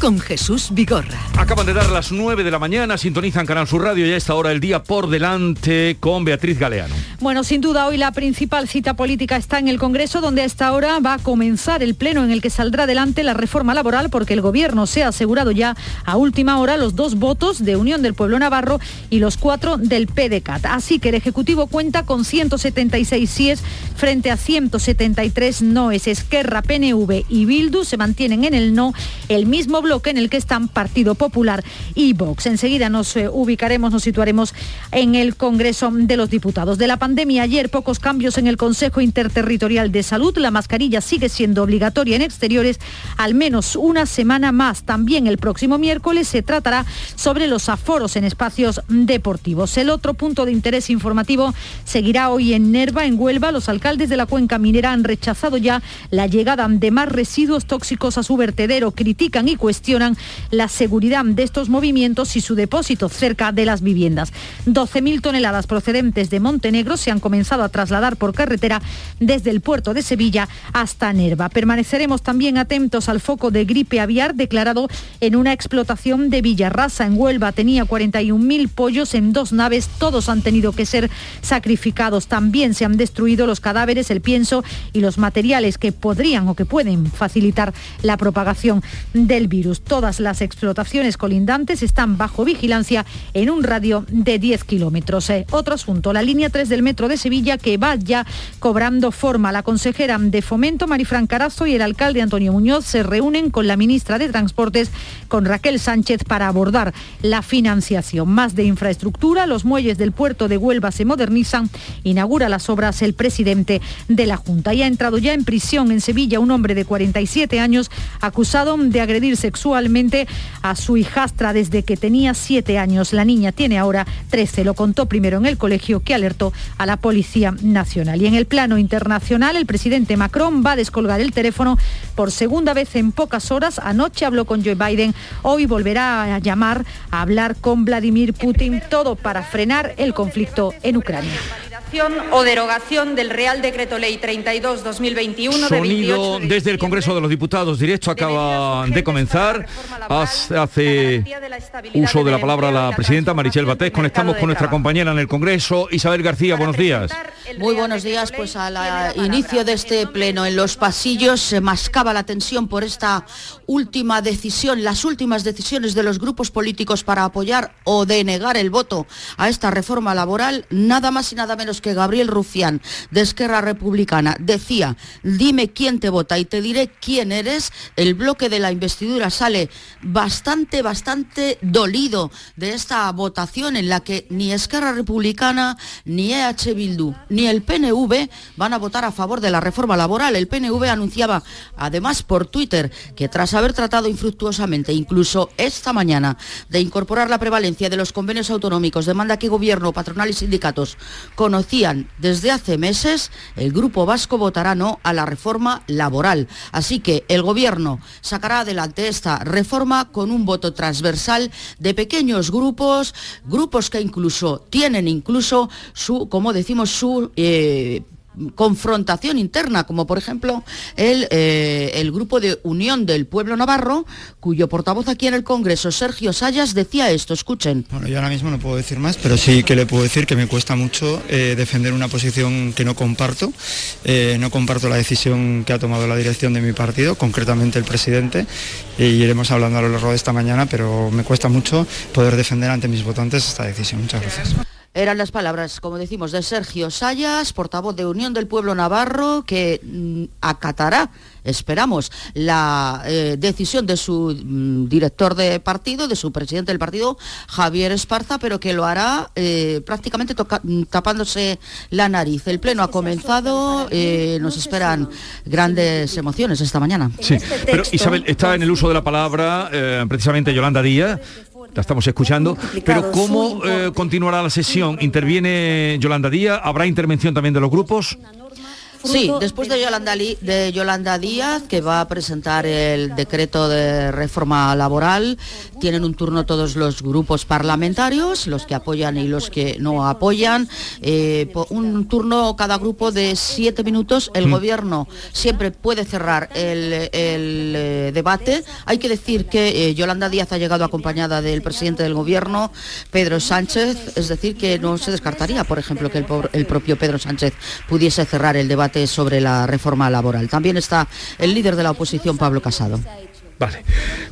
con Jesús Vigorra. Acaban de dar las 9 de la mañana, sintonizan Canal Sur Radio y a esta hora el día por delante con Beatriz Galeano. Bueno, sin duda hoy la principal cita política está en el Congreso, donde a esta hora va a comenzar el pleno en el que saldrá adelante la reforma laboral, porque el Gobierno se ha asegurado ya a última hora los dos votos de Unión del Pueblo Navarro y los cuatro del PDCAT. Así que el Ejecutivo cuenta con 176 síes frente a 173 noes. Esquerra, PNV y Bildu se mantienen en el no, el mismo bloque en el que están Partido Popular y Vox. Enseguida nos eh, ubicaremos, nos situaremos en el Congreso de los Diputados. De la pandemia ayer pocos cambios en el Consejo Interterritorial de Salud. La mascarilla sigue siendo obligatoria en exteriores al menos una semana más. También el próximo miércoles se tratará sobre los aforos en espacios deportivos. El otro punto de interés informativo seguirá hoy en Nerva, en Huelva. Los alcaldes de la cuenca minera han rechazado ya la llegada de más residuos tóxicos a su vertedero. Critican y cuestionan cuestionan la seguridad de estos movimientos y su depósito cerca de las viviendas. 12.000 toneladas procedentes de Montenegro se han comenzado a trasladar por carretera desde el puerto de Sevilla hasta Nerva. Permaneceremos también atentos al foco de gripe aviar declarado en una explotación de Villarrasa en Huelva. Tenía 41.000 pollos en dos naves, todos han tenido que ser sacrificados. También se han destruido los cadáveres, el pienso y los materiales que podrían o que pueden facilitar la propagación del virus. Todas las explotaciones colindantes están bajo vigilancia en un radio de 10 kilómetros. Eh, otro asunto, la línea 3 del metro de Sevilla que va ya cobrando forma. La consejera de Fomento, Marifran Carazo, y el alcalde Antonio Muñoz se reúnen con la ministra de Transportes, con Raquel Sánchez, para abordar la financiación. Más de infraestructura, los muelles del puerto de Huelva se modernizan, inaugura las obras el presidente de la Junta. Y ha entrado ya en prisión en Sevilla un hombre de 47 años acusado de agredir sexualmente a su hijastra desde que tenía siete años. La niña tiene ahora 13. Lo contó primero en el colegio que alertó a la Policía Nacional. Y en el plano internacional, el presidente Macron va a descolgar el teléfono por segunda vez en pocas horas. Anoche habló con Joe Biden. Hoy volverá a llamar a hablar con Vladimir Putin. Todo para frenar el conflicto en Ucrania o derogación del Real Decreto Ley 32-2021 Sonido desde el Congreso de los Diputados, directo acaba de comenzar. Hace uso de la palabra la presidenta Marichel Batés. Conectamos con nuestra compañera en el Congreso, Isabel García. Buenos días. Muy buenos días. Pues al inicio de este pleno en los pasillos se mascaba la tensión por esta última decisión, las últimas decisiones de los grupos políticos para apoyar o denegar el voto a esta reforma laboral, nada más y nada menos que Gabriel Rufián, de Esquerra Republicana, decía, dime quién te vota y te diré quién eres, el bloque de la investidura sale bastante, bastante dolido de esta votación en la que ni Esquerra Republicana, ni EH Bildu, ni el PNV van a votar a favor de la reforma laboral. El PNV anunciaba, además por Twitter, que tras haber tratado infructuosamente, incluso esta mañana, de incorporar la prevalencia de los convenios autonómicos, demanda que gobierno, patronal y sindicatos conocían desde hace meses, el Grupo Vasco votará no a la reforma laboral. Así que el Gobierno sacará adelante esta reforma con un voto transversal de pequeños grupos, grupos que incluso tienen incluso su, como decimos, su eh, confrontación interna, como por ejemplo el, eh, el, grupo de Unión del Pueblo Navarro, cuyo portavoz aquí en el Congreso, Sergio Sayas, decía esto. Escuchen. Bueno, yo ahora mismo no puedo decir más, pero sí que le puedo decir que me cuesta mucho eh, defender una posición que no comparto. Eh, no comparto la decisión que ha tomado la dirección de mi partido, concretamente el presidente, y iremos hablando a lo largo de esta mañana, pero me cuesta mucho poder defender ante mis votantes esta decisión. Muchas gracias. Eran las palabras, como decimos, de Sergio Sayas, portavoz de Unión del Pueblo Navarro, que mm, acatará, esperamos, la eh, decisión de su mm, director de partido, de su presidente del partido, Javier Esparza, pero que lo hará eh, prácticamente mm, tapándose la nariz. El pleno ha comenzado, eh, nos esperan grandes emociones esta mañana. Sí, pero Isabel, está en el uso de la palabra precisamente Yolanda Díaz la estamos escuchando. Pero ¿cómo eh, continuará la sesión? ¿Interviene Yolanda Díaz? ¿Habrá intervención también de los grupos? Sí, después de Yolanda, de Yolanda Díaz, que va a presentar el decreto de reforma laboral, tienen un turno todos los grupos parlamentarios, los que apoyan y los que no apoyan. Eh, un turno cada grupo de siete minutos. El mm. gobierno siempre puede cerrar el, eh, debate. Hay que decir que eh, Yolanda Díaz ha llegado acompañada del presidente del gobierno, Pedro Sánchez, es decir, que no se descartaría, por ejemplo, que el propio Pedro Sánchez pudiese cerrar el debate sobre la reforma laboral. También está el líder de la oposición, Pablo Casado. Vale,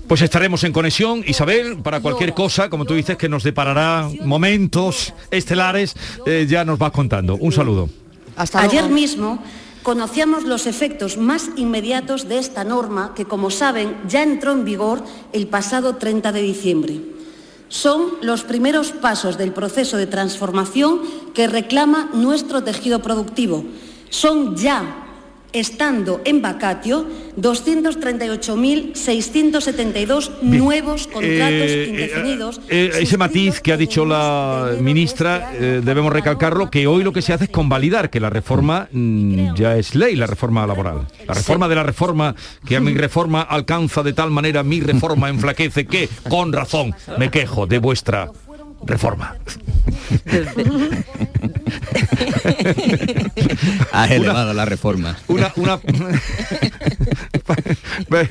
pues estaremos en conexión, Isabel, para cualquier cosa, como tú dices, que nos deparará momentos estelares, eh, ya nos vas contando. Un saludo. Hasta Ayer mismo conocíamos los efectos más inmediatos de esta norma que, como saben, ya entró en vigor el pasado 30 de diciembre. Son los primeros pasos del proceso de transformación que reclama nuestro tejido productivo son ya estando en vacatio 238.672 nuevos contratos eh, eh, indefinidos. Eh, ese matiz que ha dicho la ministra, debemos recalcarlo, que hoy lo que se hace es convalidar que la reforma mm, ya es ley, la reforma laboral. La reforma de la reforma, que a mi reforma alcanza de tal manera, mi reforma enflaquece que, con razón, me quejo de vuestra reforma. ha elevado la reforma. Una, una,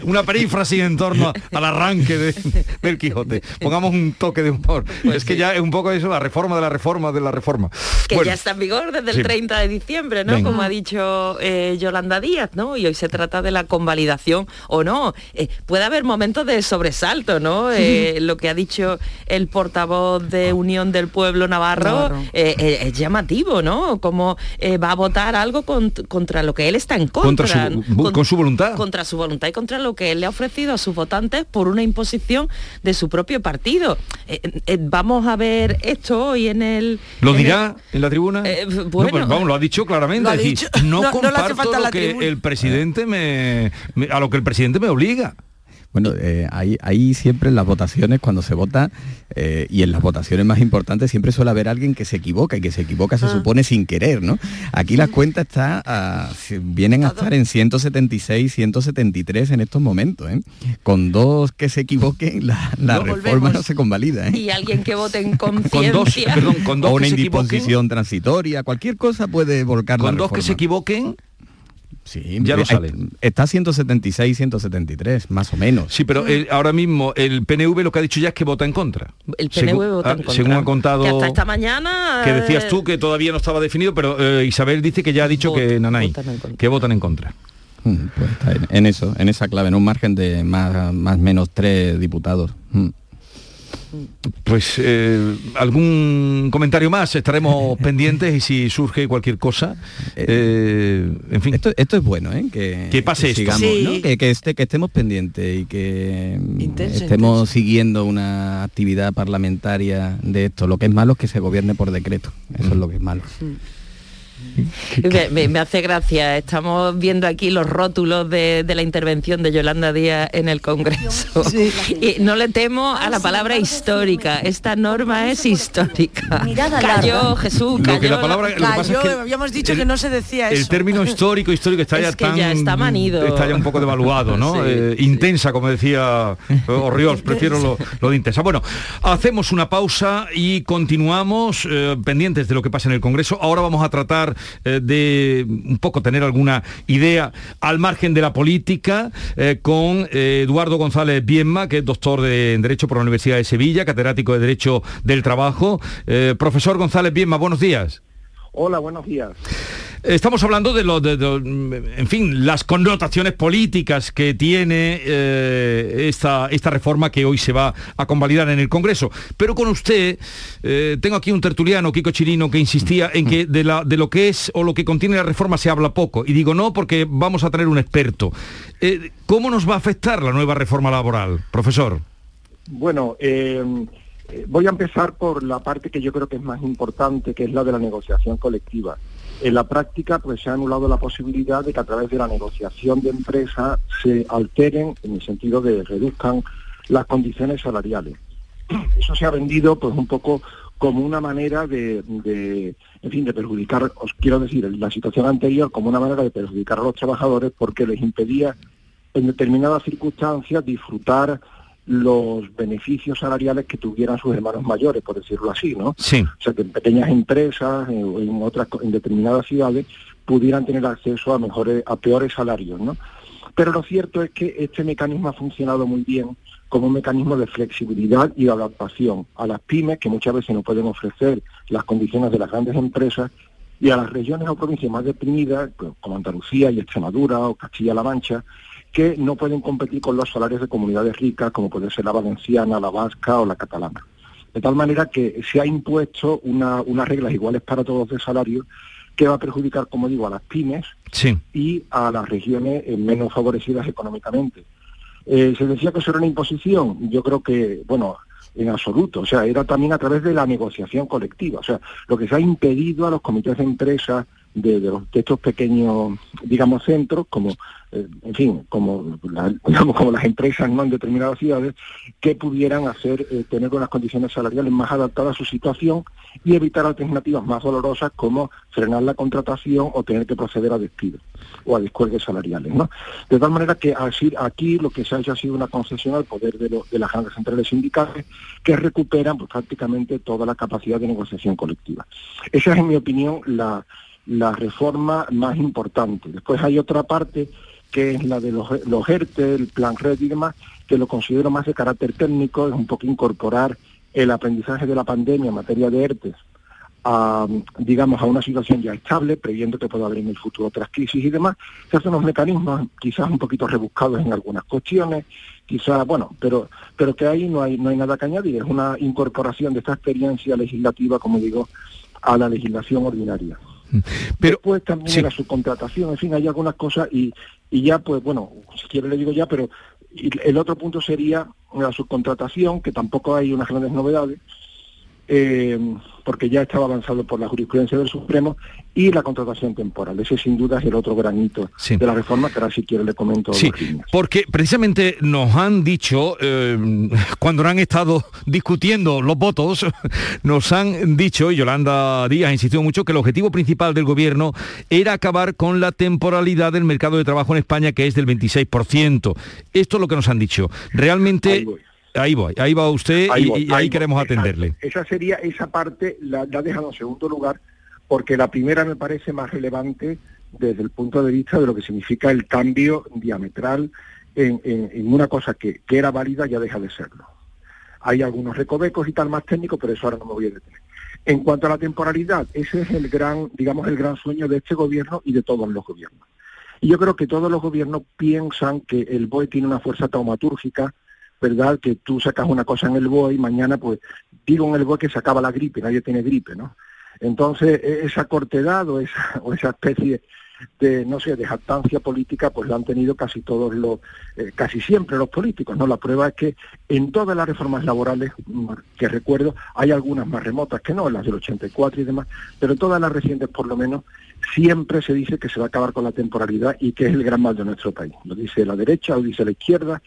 una perífrasis en torno al arranque de, del Quijote. Pongamos un toque de humor. Pues es que ya es un poco eso, la reforma de la reforma de la reforma. Que ya está en vigor desde el 30 de diciembre, ¿no? Como ha dicho eh, Yolanda Díaz, ¿no? Y hoy se trata de la convalidación o no. Eh, puede haber momentos de sobresalto, ¿no? Eh, lo que ha dicho el portavoz de Unión del Pueblo Navarro es llamativo, ¿no? Como va a votar algo contra lo que él está en contra. con su voluntad. Contra su voluntad y contra lo que él le ha ofrecido a sus votantes por una imposición de su propio partido. Eh, eh, vamos a ver esto hoy en el... ¿Lo dirá en la tribuna? Eh, pues vamos, lo ha dicho claramente. no, comparto lo que el presidente me, a lo que el presidente me obliga. Bueno, eh, ahí, siempre en las votaciones, cuando se vota, eh, y en las votaciones más importantes, siempre suele haber alguien que se equivoca y que se equivoca se ah. supone sin querer, ¿no? Aquí la cuenta está, vienen a estar en 176, 173 en estos momentos, ¿eh? Con dos que se equivoquen, la, reforma no se convalida, ¿eh? Y alguien que vote en conciencia. Con dos, con dos o una indisposición transitoria, cualquier cosa puede volcar con dos que se equivoquen Sí, ya lo sale. Está 176, 173, más o menos. Sí, pero ahora mismo el PNV lo que ha dicho ya es que vota en contra. El PNV vota en contra. Según ha contado... Que hasta esta mañana... Que decías tú que todavía no estaba definido, pero eh, Isabel dice que ya ha dicho que Nanay, que votan en contra. Mm, pues está en, eso, en esa clave, en un margen de más, más menos tres diputados. Mm. Pues eh, algún comentario más, estaremos pendientes y si surge cualquier cosa, eh, eh, en fin. Esto, es bueno, que, pase esto. que, esté, que estemos pendientes y que estemos siguiendo una actividad parlamentaria de esto. Lo que es malo es que se gobierne por decreto, eso es lo que es malo. Mm. Me, hace gracia, estamos viendo aquí los rótulos de, la intervención de Yolanda Díaz en el Congreso. Y no le temo a la palabra histórica, esta norma es histórica. cayó Jesús, cayó. la palabra, habíamos dicho que no se decía eso. El término histórico, histórico está ya tan... está manido. Está ya un poco devaluado, ¿no? Eh, intensa, como decía Orriols, prefiero lo, lo, de intensa. Bueno, hacemos una pausa y continuamos eh, pendientes de lo que pasa en el Congreso. Ahora vamos a tratar eh, de un poco tener alguna idea al margen de la política eh, con eh, Eduardo González Bienma, que es doctor de Derecho por la Universidad de Sevilla, catedrático de Derecho del Trabajo. profesor González Bienma, buenos días. Hola, buenos días. Estamos hablando de, lo, en fin, las connotaciones políticas que tiene eh, esta, esta reforma que hoy se va a convalidar en el Congreso. Pero con usted, eh, tengo aquí un tertuliano, Kiko Chirino, que insistía en que de, la, de lo que es o lo que contiene la reforma se habla poco. Y digo no porque vamos a tener un experto. Eh, ¿Cómo nos va a afectar la nueva reforma laboral, profesor? Bueno, voy a empezar por la parte que yo creo que es más importante, que es la de la negociación colectiva. En la práctica, pues se ha anulado la posibilidad de que a través de la negociación de empresa se alteren, en el sentido de reduzcan las condiciones salariales. Eso se ha vendido, pues un poco como una manera de, de, en fin, de perjudicar, os quiero decir, la situación anterior como una manera de perjudicar a los trabajadores porque les impedía en determinadas circunstancias disfrutar los beneficios salariales que tuvieran sus hermanos mayores, por decirlo así, ¿no? Sí. O sea, que en pequeñas empresas, en, en otras, en determinadas ciudades, pudieran tener acceso a mejores, a peores salarios, ¿no? Pero lo cierto es que este mecanismo ha funcionado muy bien como un mecanismo de flexibilidad y de adaptación a las pymes que muchas veces no pueden ofrecer las condiciones de las grandes empresas y a las regiones o provincias más deprimidas, como Andalucía y Extremadura o Castilla-La Mancha, que no pueden competir con los salarios de comunidades ricas, como puede ser la valenciana, la vasca o la catalana. De tal manera que se ha impuesto una, unas reglas iguales para todos de salario que va a perjudicar, como digo, a las pymes sí. y a las regiones eh, menos favorecidas económicamente. Eh, se decía que eso era una imposición. Yo creo que, bueno, en absoluto. O sea, era también a través de la negociación colectiva. O sea, lo que se ha impedido a los comités de empresa de, los, de estos pequeños, digamos, centros, como, eh, en fin, como, como las empresas no en determinadas ciudades, que pudieran hacer, eh, tener unas condiciones salariales más adaptadas a su situación y evitar alternativas más dolorosas como frenar la contratación o tener que proceder a despidos o a descuelgues salariales, ¿no? De tal manera que así, aquí lo que se ha hecho ha sido una concesión al poder de, lo, de las grandes centrales sindicales que recuperan pues, prácticamente toda la capacidad de negociación colectiva. Esa es, en mi opinión, la, la reforma más importante. Después hay otra parte que es la de los, los ERTE, el plan RED y demás, que lo considero más de carácter técnico, es un poco incorporar el aprendizaje de la pandemia en materia de ERTE a, digamos, a una situación ya estable, previendo que pueda haber en el futuro otras crisis y demás. Se hacen unos mecanismos quizás un poquito rebuscados en algunas cuestiones, quizás, bueno, pero, pero que ahí no hay, no hay nada que añadir, es una incorporación de esta experiencia legislativa, como digo, a la legislación ordinaria. Pero, Después también sí. la subcontratación, en fin, hay algunas cosas y, y ya, pues bueno, si quiere le digo ya, pero el otro punto sería la subcontratación, que tampoco hay unas grandes novedades, eh, porque ya estaba avanzado por la jurisprudencia del Supremo, y la contratación temporal. Ese sin duda es el otro granito Sí. de la reforma, que ahora si quiere le comento Sí, porque precisamente nos han dicho, eh, cuando han estado discutiendo los votos, nos han dicho, y Yolanda Díaz ha insistido mucho, que el objetivo principal del gobierno era acabar con la temporalidad del mercado de trabajo en España, que es del 26%. Esto es lo que nos han dicho. Realmente... Ahí voy. Ahí va usted Ahí y, voy, y ahí, ahí queremos atenderle. Esa sería, esa parte la, la ha dejado en segundo lugar, porque la primera me parece más relevante desde el punto de vista de lo que significa el cambio diametral en, en- en una cosa que, que era válida ya deja de serlo. Hay algunos recovecos y tal más técnicos, pero eso ahora no me voy a detener. En cuanto a la temporalidad, ese es el gran, digamos, el gran sueño de este gobierno y de todos los gobiernos. Y yo creo que todos los gobiernos piensan que el BOE tiene una fuerza taumatúrgica, ¿verdad? Que tú sacas una cosa en el BOE y mañana, pues, digo en el BOE que se acaba la gripe, nadie tiene gripe, ¿no? Entonces, e- esa cortedad o esa, o esa especie de, no sé, de jactancia política, pues la han tenido casi todos los, eh, casi siempre los políticos, ¿no? La prueba es que en todas las reformas laborales mm, que recuerdo, hay algunas más remotas que no, las del 84 y demás, pero todas las recientes por lo menos, siempre se dice que se va a acabar con la temporalidad y que es el gran mal de nuestro país. Lo dice la derecha, lo dice la izquierda,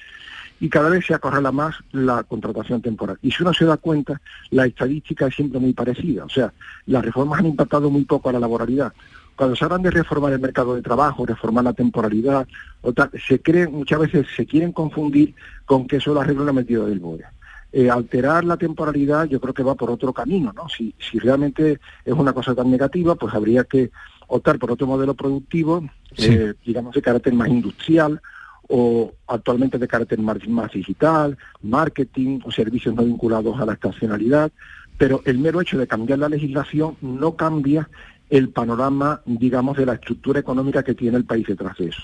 y cada vez se acorrala más la contratación temporal. Y si uno se da cuenta, la estadística es siempre muy parecida. O sea, las reformas han impactado muy poco a la laboralidad. Cuando se hablan de reformar el mercado de trabajo, reformar la temporalidad, o tal, se creen, muchas veces se quieren confundir con que eso lo arregla una medida del BOE. Eh, alterar la temporalidad yo creo que va por otro camino, ¿no? Si, si realmente es una cosa tan negativa, pues habría que optar por otro modelo productivo, Sí. eh, digamos de carácter más industrial, o actualmente de carácter más, digital, marketing o servicios no vinculados a la estacionalidad, pero el mero hecho de cambiar la legislación no cambia el panorama, digamos, de la estructura económica que tiene el país detrás de eso.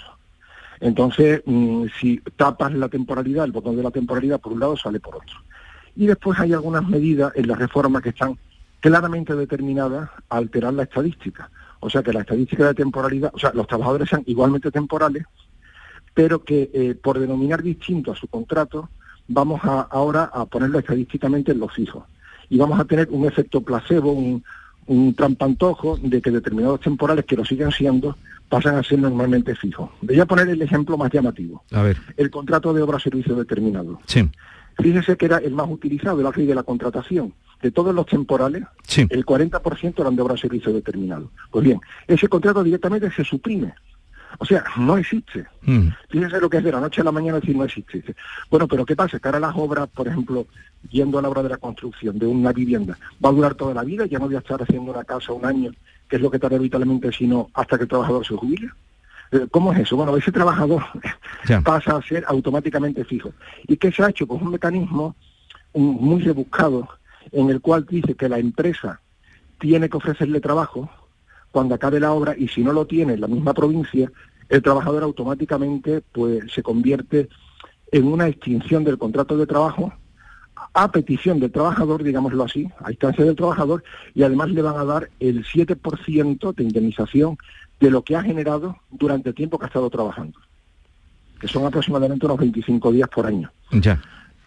Entonces, mm, si tapas la temporalidad, el botón de la temporalidad por un lado sale por otro. Y después hay algunas medidas en la reforma que están claramente determinadas a alterar la estadística. O sea que la estadística de temporalidad, o sea, los trabajadores sean igualmente temporales, pero que eh, por denominar distinto a su contrato, vamos a, ahora a ponerlo estadísticamente en los fijos. Y vamos a tener un efecto placebo, un, un trampantojo de que determinados temporales que lo siguen siendo pasan a ser normalmente fijos. Voy a poner el ejemplo más llamativo, A ver, el contrato de obra-servicio determinado. sí. Fíjese que era el más utilizado, la ley de la contratación. de todos los temporales, el 40% eran de obra o servicio determinado. Pues bien, ese contrato directamente se suprime. O sea, no existe. Mm. Fíjense lo que es de la noche a la mañana decir no existe. Bueno, pero ¿qué pasa? Que ahora las obras, por ejemplo, yendo a la obra de la construcción de una vivienda, va a durar toda la vida, ya no voy a estar haciendo una casa un año, que es lo que tarda habitualmente, sino hasta que el trabajador se jubile. Eh, ¿Cómo es eso? Bueno, ese trabajador pasa a ser automáticamente fijo. ¿Y qué se ha hecho? Pues un mecanismo muy rebuscado en el cual dice que la empresa tiene que ofrecerle trabajo cuando acabe la obra y si no lo tiene en la misma provincia, el trabajador automáticamente pues se convierte en una extinción del contrato de trabajo a petición del trabajador, digámoslo así, a instancia del trabajador, y además le van a dar el 7% de indemnización de lo que ha generado durante el tiempo que ha estado trabajando, que son aproximadamente unos 25 días por año. Ya.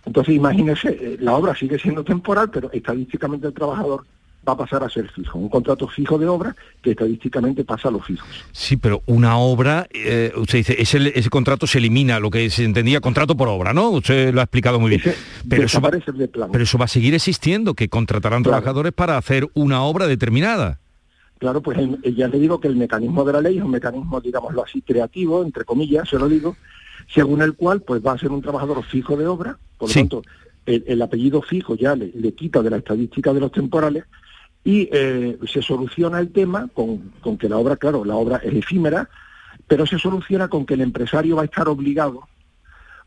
Entonces, imagínese, eh, la obra sigue siendo temporal, pero estadísticamente el trabajador va a pasar a ser fijo, un contrato fijo de obra que estadísticamente pasa a los fijos. Sí, pero una obra, eh, usted dice, ese, ese, contrato se elimina, lo que se entendía contrato por obra, ¿no? Usted lo ha explicado muy bien. pero, eso va, pero eso va a seguir existiendo, que contratarán trabajadores para hacer una obra determinada. Claro, pues ya le digo que el mecanismo de la ley es un mecanismo, digámoslo así, creativo, entre comillas, se lo digo, según el cual pues va a ser un trabajador fijo de obra, por lo tanto, el, apellido fijo ya le, quita de la estadística de los temporales y eh, se soluciona el tema con, que la obra, claro, la obra es efímera, pero se soluciona con que el empresario va a estar obligado,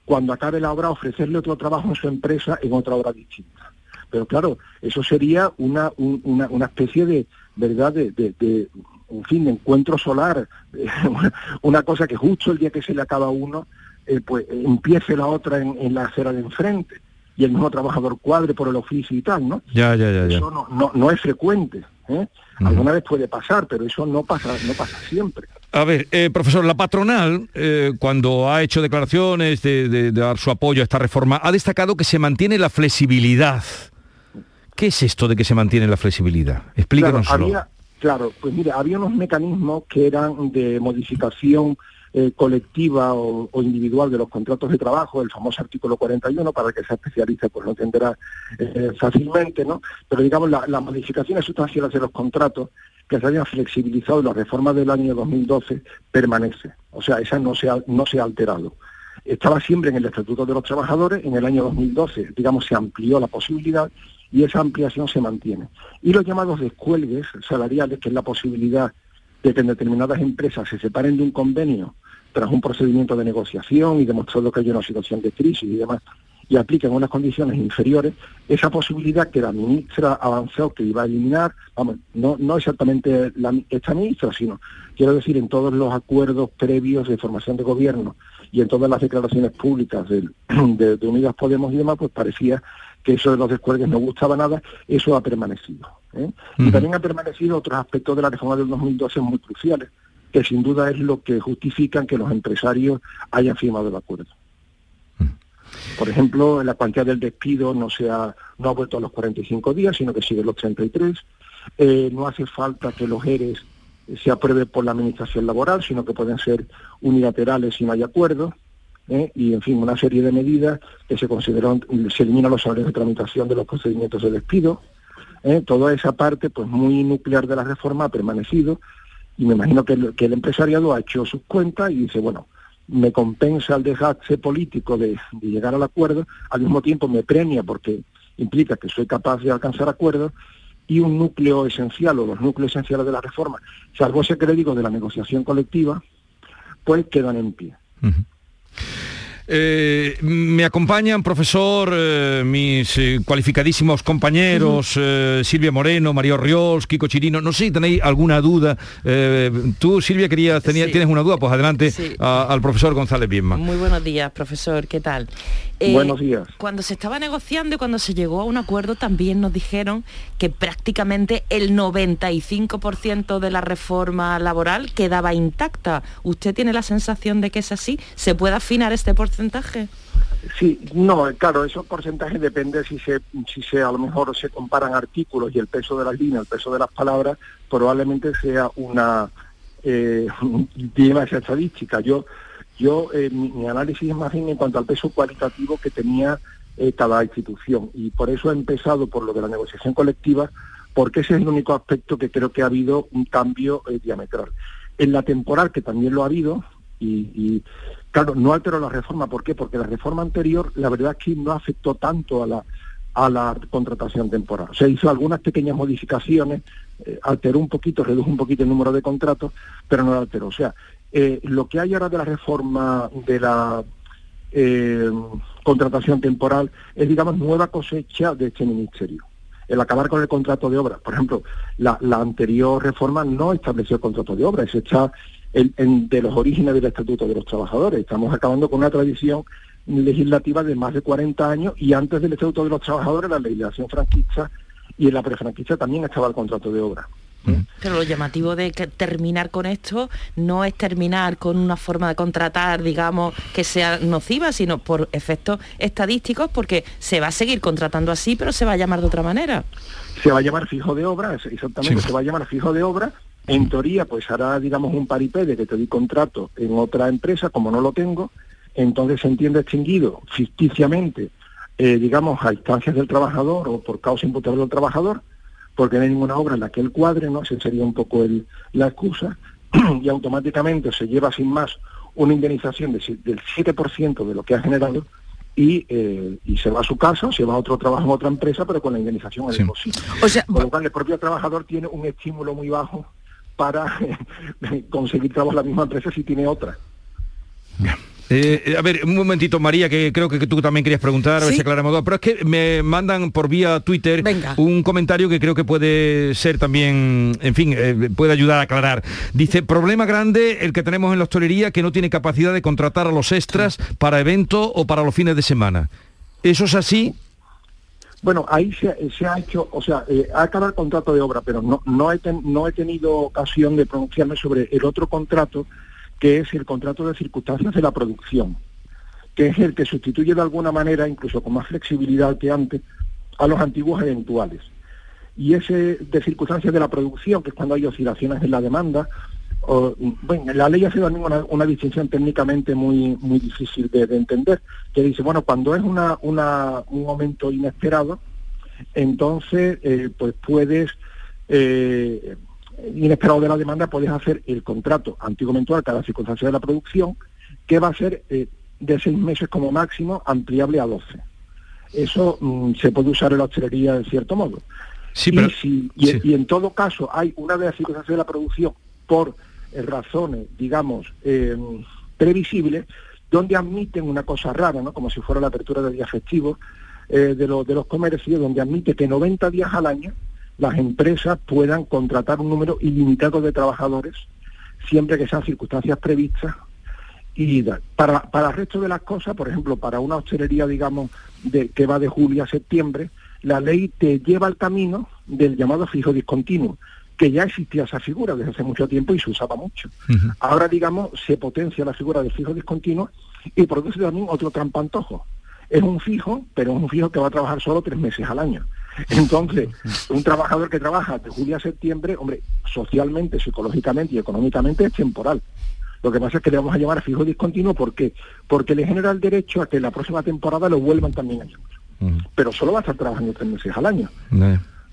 cuando acabe la obra, a ofrecerle otro trabajo en su empresa en otra obra distinta. Pero claro, eso sería una, una, una especie de, ¿verdad?, de, de, en fin, de encuentro solar, una cosa que justo el día que se le acaba uno, eh, pues empiece la otra en, en la acera de enfrente y el mismo trabajador cuadre por el oficio y tal, ¿no? Ya, ya, ya. Eso no, no, es frecuente. ¿eh? Alguna vez puede pasar, pero eso no pasa, no pasa siempre. A ver, eh, profesor, la patronal, eh, cuando ha hecho declaraciones de, dar su apoyo a esta reforma, ha destacado que se mantiene la flexibilidad. ¿Qué es esto de que se mantiene la flexibilidad? Explícanos. Claro, claro, pues mira, había unos mecanismos que eran de modificación eh, colectiva o, individual de los contratos de trabajo, el famoso artículo 41, para que se especialice, pues lo entenderá eh, fácilmente, ¿no? Pero digamos, las modificaciones sustanciales de los contratos que se hayan flexibilizado en la reforma del año 2012 permanece. O sea, esa no se ha, no se ha alterado. Estaba siempre en el Estatuto de los Trabajadores, en el año 2012, digamos, se amplió la posibilidad y esa ampliación se mantiene. Y los llamados descuelgues salariales, que es la posibilidad de que en determinadas empresas se separen de un convenio tras un procedimiento de negociación y demostrando que hay una situación de crisis y demás, y apliquen unas condiciones inferiores, esa posibilidad que la ministra avanzó que iba a eliminar, vamos, no, no exactamente la, esta ministra, sino, quiero decir, en todos los acuerdos previos de formación de gobierno y en todas las declaraciones públicas de, de, Unidas Podemos y demás, pues parecía que eso de los descuelgues no gustaba nada, eso ha permanecido. ¿eh? Y también ha permanecido otros aspectos de la reforma del 2012 muy cruciales, que sin duda es lo que justifican que los empresarios hayan firmado el acuerdo. Por ejemplo, la cuantía del despido no, se ha, no ha vuelto a los 45 días, sino que sigue los 33. Eh, no hace falta que los ERES se apruebe por la Administración Laboral, sino que pueden ser unilaterales si no hay acuerdo. ¿eh? Y, en fin, una serie de medidas que se consideran, se eliminan los salarios de tramitación de los procedimientos de despido. ¿eh? Toda esa parte, pues muy nuclear de la reforma ha permanecido y me imagino que el, empresariado ha hecho sus cuentas y dice, bueno, me compensa el desgaste político de, llegar al acuerdo, al mismo tiempo me premia porque implica que soy capaz de alcanzar acuerdos y un núcleo esencial o los núcleos esenciales de la reforma, salvo ese crédito de la negociación colectiva, pues quedan en pie. Eh, me acompañan, profesor, eh, mis eh, cualificadísimos compañeros, Silvia Moreno, Mario Riols, Kiko Chirino. No sé si tenéis alguna duda. tú, Silvia, querías, tienes una duda, pues adelante al profesor González Biesma. Muy buenos días, profesor. ¿Qué tal? Buenos días. Cuando se estaba negociando y cuando se llegó a un acuerdo, también nos dijeron que prácticamente el 95% de la reforma laboral quedaba intacta. ¿Usted tiene la sensación de que es así? ¿Se puede afinar este porcentaje? Sí, no, claro, esos porcentajes depende si se, si se a lo mejor se comparan artículos y el peso de las líneas, el peso de las palabras, probablemente sea una eh, estadística. Yo, yo eh, mi, análisis es más bien en cuanto al peso cualitativo que tenía eh, cada institución. Y por eso he empezado por lo de la negociación colectiva, porque ese es el único aspecto que creo que ha habido un cambio eh, diametral. En la temporal, que también lo ha habido, y, claro, no alteró la reforma. ¿Por qué? Porque la reforma anterior, la verdad es que no afectó tanto a la, a la contratación temporal. Se hizo algunas pequeñas modificaciones, eh, alteró un poquito, redujo un poquito el número de contratos, pero no lo alteró. O sea, eh, lo que hay ahora de la reforma de la eh, contratación temporal es, digamos, nueva cosecha de este ministerio. El acabar con el contrato de obra. Por ejemplo, la, anterior reforma no estableció el contrato de obra, es hecha de los orígenes del Estatuto de los Trabajadores. Estamos acabando con una tradición legislativa de más de 40 años y antes del Estatuto de los Trabajadores, la legislación franquista y en la prefranquista también estaba el contrato de obra. Pero lo llamativo de que terminar con esto no es terminar con una forma de contratar, digamos, que sea nociva, sino por efectos estadísticos, porque se va a seguir contratando así, pero se va a llamar de otra manera. Se va a llamar fijo de obra, exactamente, se va a llamar fijo de obra. En teoría, pues hará, digamos, un paripé de que te di contrato en otra empresa, como no lo tengo, entonces se entiende extinguido ficticiamente, eh, digamos, a instancias del trabajador o por causa imputable del trabajador, porque no hay ninguna obra en la que él cuadre, ¿no? Esa sería un poco el, la excusa, y automáticamente se lleva sin más una indemnización del 7% de lo que ha generado y, eh, y, se va a su casa, se va a otro trabajo en otra empresa, pero con la indemnización es posible. O sea, con lo cual el propio trabajador tiene un estímulo muy bajo para conseguir trabajo en la misma empresa si tiene otra. Eh, a ver, un momentito, María, que creo que tú también querías preguntar, a ver si aclaramos Pero es que me mandan por vía Twitter un comentario que creo que puede ser también, en fin, eh, puede ayudar a aclarar. Dice, problema grande el que tenemos en la hostelería que no tiene capacidad de contratar a los extras para eventos o para los fines de semana. ¿Eso es así? Bueno, ahí se, ha hecho, o sea, eh, ha acabado el contrato de obra, pero no, he no he tenido ocasión de pronunciarme sobre el otro contrato que es el contrato de circunstancias de la producción, que es el que sustituye de alguna manera, incluso con más flexibilidad que antes, a los antiguos eventuales. Y ese de circunstancias de la producción, que es cuando hay oscilaciones en la demanda, bueno, la ley hace también una, distinción técnicamente muy, muy difícil de, entender, que dice, bueno, cuando es una, un momento inesperado, entonces eh, pues puedes eh, inesperado de la demanda, puedes hacer el contrato antiguo a cada circunstancia de la producción, que va a ser eh, de seis meses como máximo, ampliable a doce. Eso mm, se puede usar en la hostelería de cierto modo. Sí, y, en todo caso hay una de las circunstancias de la producción por razones, digamos, em, previsibles, donde admiten una cosa rara, ¿no? como si fuera la apertura de días festivos eh, de, de los comercios, donde admite que 90 días al año las empresas puedan contratar un número ilimitado de trabajadores siempre que sean circunstancias previstas y para, para el resto de las cosas, por ejemplo, para una hostelería, digamos, de, que va de julio a septiembre, la ley te lleva al camino del llamado fijo discontinuo, que ya existía esa figura desde hace mucho tiempo y se usaba mucho. Ahora, digamos, se potencia la figura del fijo discontinuo y produce también otro trampantojo. Es un fijo, pero es un fijo que va a trabajar solo tres meses al año. Entonces, un trabajador que trabaja de julio a septiembre, hombre, socialmente, psicológicamente y económicamente es temporal. Lo que pasa es que le vamos a llamar fijo discontinuo, ¿por qué? Porque le genera el derecho a que la próxima temporada lo vuelvan también a llamar. Pero solo va a estar trabajando tres meses al año.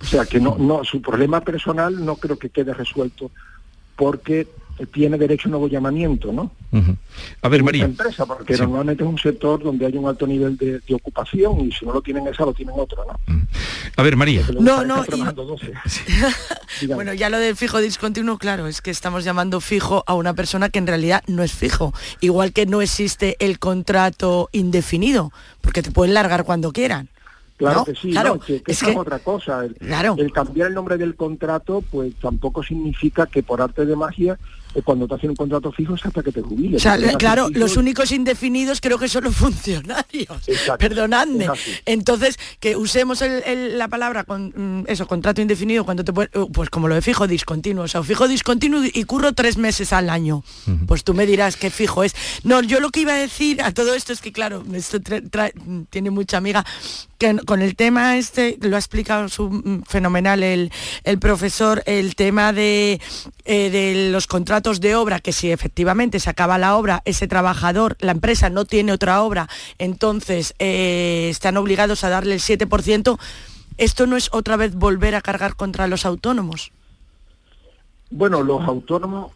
O sea que no, no, su problema personal no creo que quede resuelto porque tiene derecho a un nuevo llamamiento, ¿no? A ver, María. Empresa, porque normalmente es un sector donde hay un alto nivel de, ocupación y si no lo tienen esa, lo tienen otra, ¿no? A ver, María. No, no. bueno, ya lo del fijo discontinuo, claro, es que estamos llamando fijo a una persona que en realidad no es fijo. Igual que no existe el contrato indefinido, porque te pueden largar cuando quieran. Claro que sí, claro, que, es, otra cosa. El, el, cambiar el nombre del contrato, pues tampoco significa que por arte de magia cuando te hacen un contrato fijo es hasta que te jubiles. claro, los únicos indefinidos creo que son los funcionarios. Perdonadme. Entonces, que usemos la palabra con mm, eso, contrato indefinido, cuando te uh, pues como lo de fijo discontinuo, o sea, fijo discontinuo y curro tres meses al año. Pues tú me dirás qué fijo es. No, yo lo que iba a decir a todo esto es que, claro, esto tiene mucha amiga, que con el tema este, lo ha explicado su, mm, fenomenal el, el profesor, el tema de, eh, de los contratos contratos de obra que si efectivamente se acaba la obra, ese trabajador, la empresa no tiene otra obra, entonces eh, están obligados a darle el 7%. ¿Esto no es otra vez volver a cargar contra los autónomos? Bueno, los autónomos,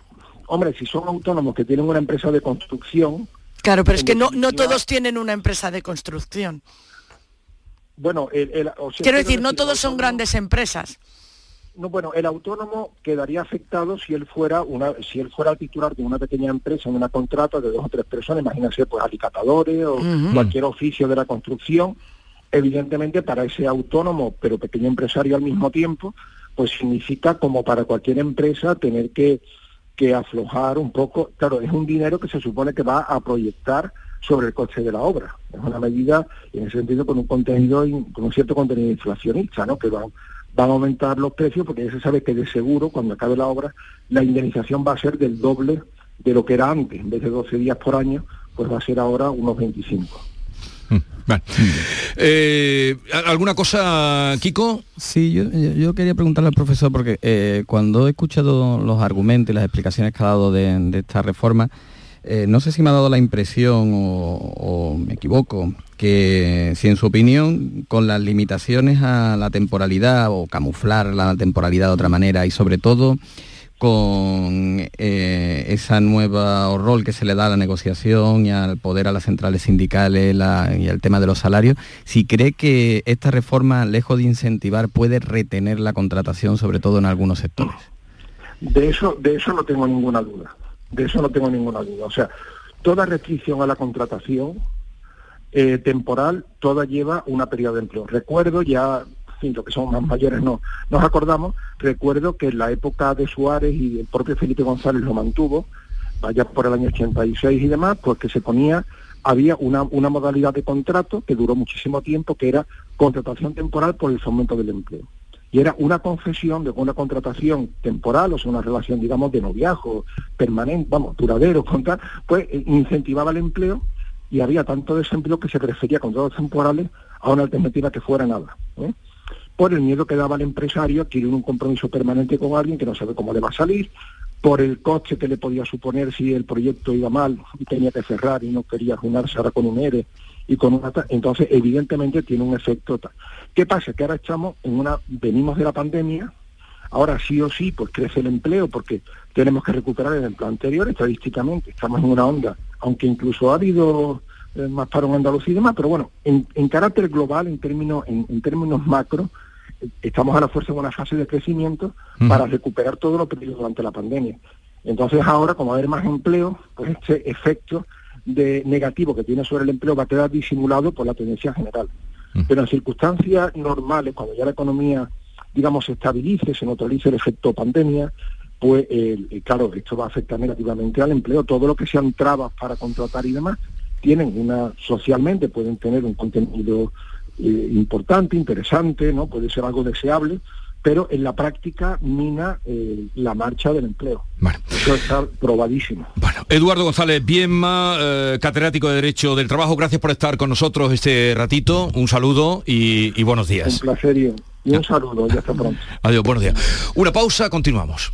hombre, si son autónomos que tienen una empresa de construcción... Claro, pero es que no, no todos tienen una empresa de construcción. Bueno, el, quiero decir, no todos son grandes empresas. No, bueno, el autónomo quedaría afectado si él fuera una, si él fuera titular de una pequeña empresa en una contrata de dos o tres personas, imagínense, pues alicatadores o cualquier oficio de la construcción. Evidentemente, para ese autónomo, pero pequeño empresario al mismo tiempo, pues significa como para cualquier empresa tener que, que aflojar un poco. Claro, es un dinero que se supone que va a proyectar sobre el coste de la obra. Es una medida, en ese sentido, con un contenido, con un cierto contenido inflacionista, ¿no? Que van, van a aumentar los precios porque ya se sabe que de seguro, cuando acabe la obra, la indemnización va a ser del doble de lo que era antes. En vez de 12 días por año, pues va a ser ahora unos 25. Eh, ¿Alguna cosa, Kiko? Sí, yo, quería preguntarle al profesor, porque eh, cuando he escuchado los argumentos y las explicaciones que ha dado de, esta reforma, eh, no sé si me ha dado la impresión o, me equivoco, que si en su opinión, con las limitaciones a la temporalidad o camuflar la temporalidad de otra manera y sobre todo con eh, esa nueva rol que se le da a la negociación y al poder a las centrales sindicales y al tema de los salarios, si cree que esta reforma, lejos de incentivar, puede retener la contratación, sobre todo en algunos sectores. De eso, de eso no tengo ninguna duda. De eso no tengo ninguna duda. O sea, toda restricción a la contratación eh, temporal, toda lleva una periodo de empleo. Recuerdo ya lo que somos más mayores no nos acordamos, recuerdo que en la época de Suárez y el propio Felipe González lo mantuvo, vaya por el año 86 y demás, pues que se ponía, había una, una modalidad de contrato que duró muchísimo tiempo, que era contratación temporal por el fomento del empleo. Y era una concesión de una contratación temporal, o sea, una relación, digamos, de noviajo, permanente, vamos, duradero, contar, pues eh, incentivaba el empleo y había tanto desempleo que se prefería contratos temporales a una alternativa que fuera nada. por el miedo que daba el empresario adquirir un compromiso permanente con alguien que no sabe cómo le va a salir, por el coste que le podía suponer si el proyecto iba mal y tenía que cerrar y no quería juntarse ahora con un ERE y con una... Entonces, evidentemente tiene un efecto tal. ¿Qué pasa? Que ahora estamos en una... venimos de la pandemia, ahora sí o sí, pues crece el empleo porque tenemos que recuperar el empleo anterior estadísticamente, estamos en una onda, aunque incluso ha habido eh, más paro en Andalucía y demás, pero bueno, en, carácter global, en términos, en términos macro, estamos a la fuerza en una fase de crecimiento para recuperar todo lo perdido durante la pandemia. Entonces ahora, como va a haber más empleo, pues este efecto de negativo que tiene sobre el empleo va a quedar disimulado por la tendencia general. Pero en circunstancias normales, cuando ya la economía, digamos, se estabilice, se neutralice el efecto pandemia, pues claro, esto va a afectar negativamente al empleo. Todo lo que sean trabas para contratar y demás, tienen una, socialmente pueden tener un contenido eh, importante, interesante, ¿no? Puede ser algo deseable, pero en la práctica mina eh, la marcha del empleo. Eso está probadísimo. Bueno, Eduardo González Bienma, eh, catedrático de Derecho del Trabajo, gracias por estar con nosotros este ratito. Un saludo y, buenos días. Un placer y, y un saludo. Hasta pronto. Adiós, buenos días. Una pausa, continuamos.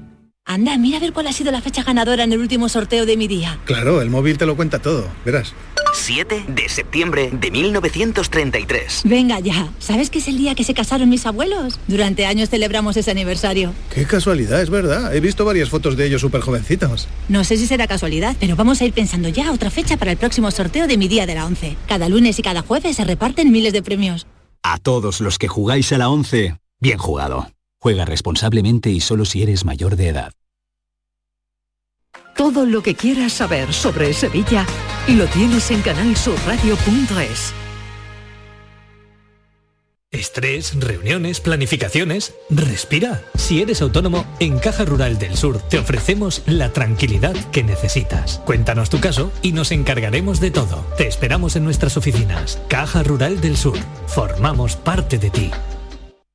Anda, mira a ver cuál ha sido la fecha ganadora en el último sorteo de mi día. Claro, el móvil te lo cuenta todo, verás. 7 de septiembre de 1933. Venga ya, ¿sabes que es el día que se casaron mis abuelos? Durante años celebramos ese aniversario. Qué casualidad, es verdad. He visto varias fotos de ellos súper jovencitos. No sé si será casualidad, pero vamos a ir pensando ya otra fecha para el próximo sorteo de mi día de la 11. Cada lunes y cada jueves se reparten miles de premios. A todos los que jugáis a la 11, bien jugado. Juega responsablemente y solo si eres mayor de edad. Todo lo que quieras saber sobre Sevilla lo tienes en canalsurradio.es. Estrés, reuniones, planificaciones. Respira. Si eres autónomo, en Caja Rural del Sur te ofrecemos la tranquilidad que necesitas. Cuéntanos tu caso y nos encargaremos de todo. Te esperamos en nuestras oficinas. Caja Rural del Sur. Formamos parte de ti.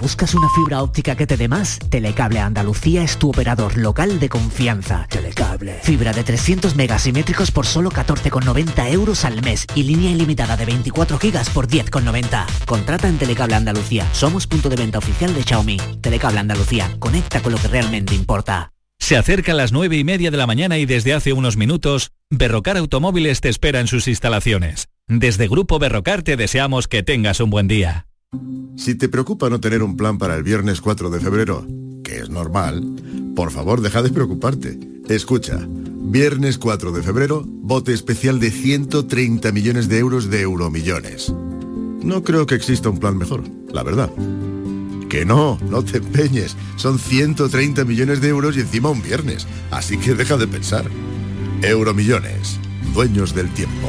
¿Buscas una fibra óptica que te dé más? Telecable Andalucía es tu operador local de confianza. Telecable. Fibra de 300 megasimétricos por solo 14,90 euros al mes y línea ilimitada de 24 gigas por 10,90. Contrata en Telecable Andalucía. Somos punto de venta oficial de Xiaomi. Telecable Andalucía. Conecta con lo que realmente importa. Se acerca a las 9 y media de la mañana y desde hace unos minutos, Berrocar Automóviles te espera en sus instalaciones. Desde Grupo Berrocar te deseamos que tengas un buen día. Si te preocupa no tener un plan para el viernes 4 de febrero, que es normal, por favor deja de preocuparte. Escucha, viernes 4 de febrero, bote especial de 130 millones de euros de euromillones. No creo que exista un plan mejor, la verdad. Que no, no te empeñes. Son 130 millones de euros y encima un viernes. Así que deja de pensar. Euromillones, dueños del tiempo.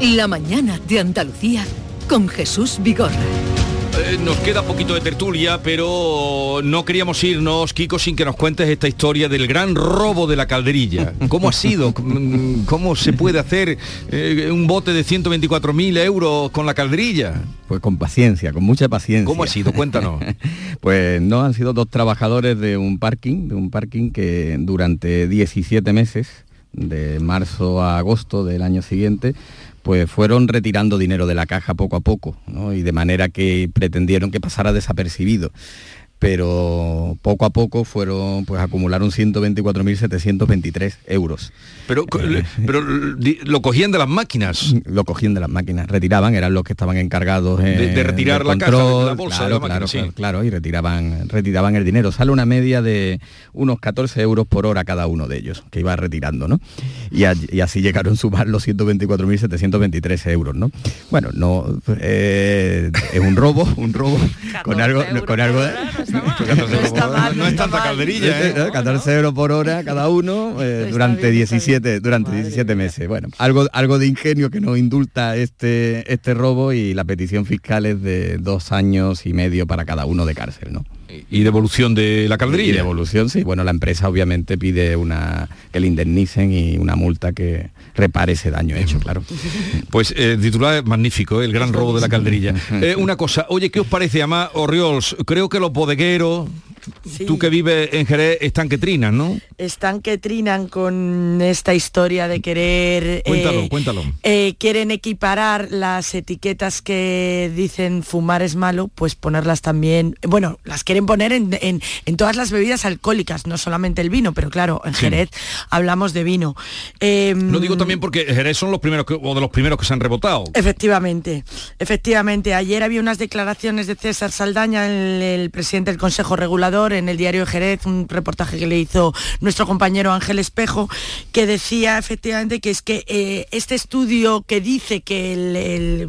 La mañana de Andalucía con Jesús Vigorra. Eh, nos queda poquito de tertulia, pero no queríamos irnos, Kiko, sin que nos cuentes esta historia del gran robo de la calderilla. ¿Cómo ha sido? ¿Cómo se puede hacer eh, un bote de 124.000 euros con la calderilla? Pues con paciencia, con mucha paciencia. ¿Cómo ha sido? Cuéntanos. pues no, han sido dos trabajadores de un parking, de un parking que durante 17 meses, de marzo a agosto del año siguiente, pues fueron retirando dinero de la caja poco a poco, y de manera que pretendieron que pasara desapercibido pero poco a poco fueron, pues acumularon 124.723 euros. Pero, eh, pero lo cogían de las máquinas. Lo cogían de las máquinas, retiraban, eran los que estaban encargados de, retirar la caja de la bolsa claro, claro, claro, y retiraban, retiraban el dinero. Sale una media de unos 14 euros por hora cada uno de ellos, que iba retirando, ¿no? Y, así llegaron a sumar los 124.723 euros, ¿no? Bueno, no eh, es un robo, un robo con algo, con algo no, es tanta calderilla, 14 ¿eh? euros por hora cada uno eh, durante 17 durante 17 meses. Bueno, algo algo de ingenio que nos indulta este este robo y la petición fiscal es de dos años y medio para cada uno de cárcel, ¿no? Y devolución de la calderilla. Y devolución, sí. Bueno, la empresa obviamente pide una que le indemnicen y una multa que repare ese daño hecho, claro. Pues eh, titular magnífico, el gran robo de la calderilla. una cosa, oye, ¿qué os parece, Amá Orriols? Creo que los bodegueros, Tú que vives en Jerez, están que trinan, ¿no? Están que trinan con esta historia de querer... Cuéntalo, eh, cuéntalo. Eh, quieren equiparar las etiquetas que dicen fumar es malo, pues ponerlas también... Bueno, las quieren poner en, todas las bebidas alcohólicas, no solamente el vino, pero claro, en Jerez hablamos de vino. Em, Lo digo también porque Jerez son los primeros o de los primeros que se han rebotado. Efectivamente, efectivamente. Ayer había unas declaraciones de César Saldaña, el presidente del Consejo Regulador, en el diario Jerez, un reportaje que le hizo nuestro compañero Ángel Espejo, que decía efectivamente que es que eh, este estudio que dice que, el,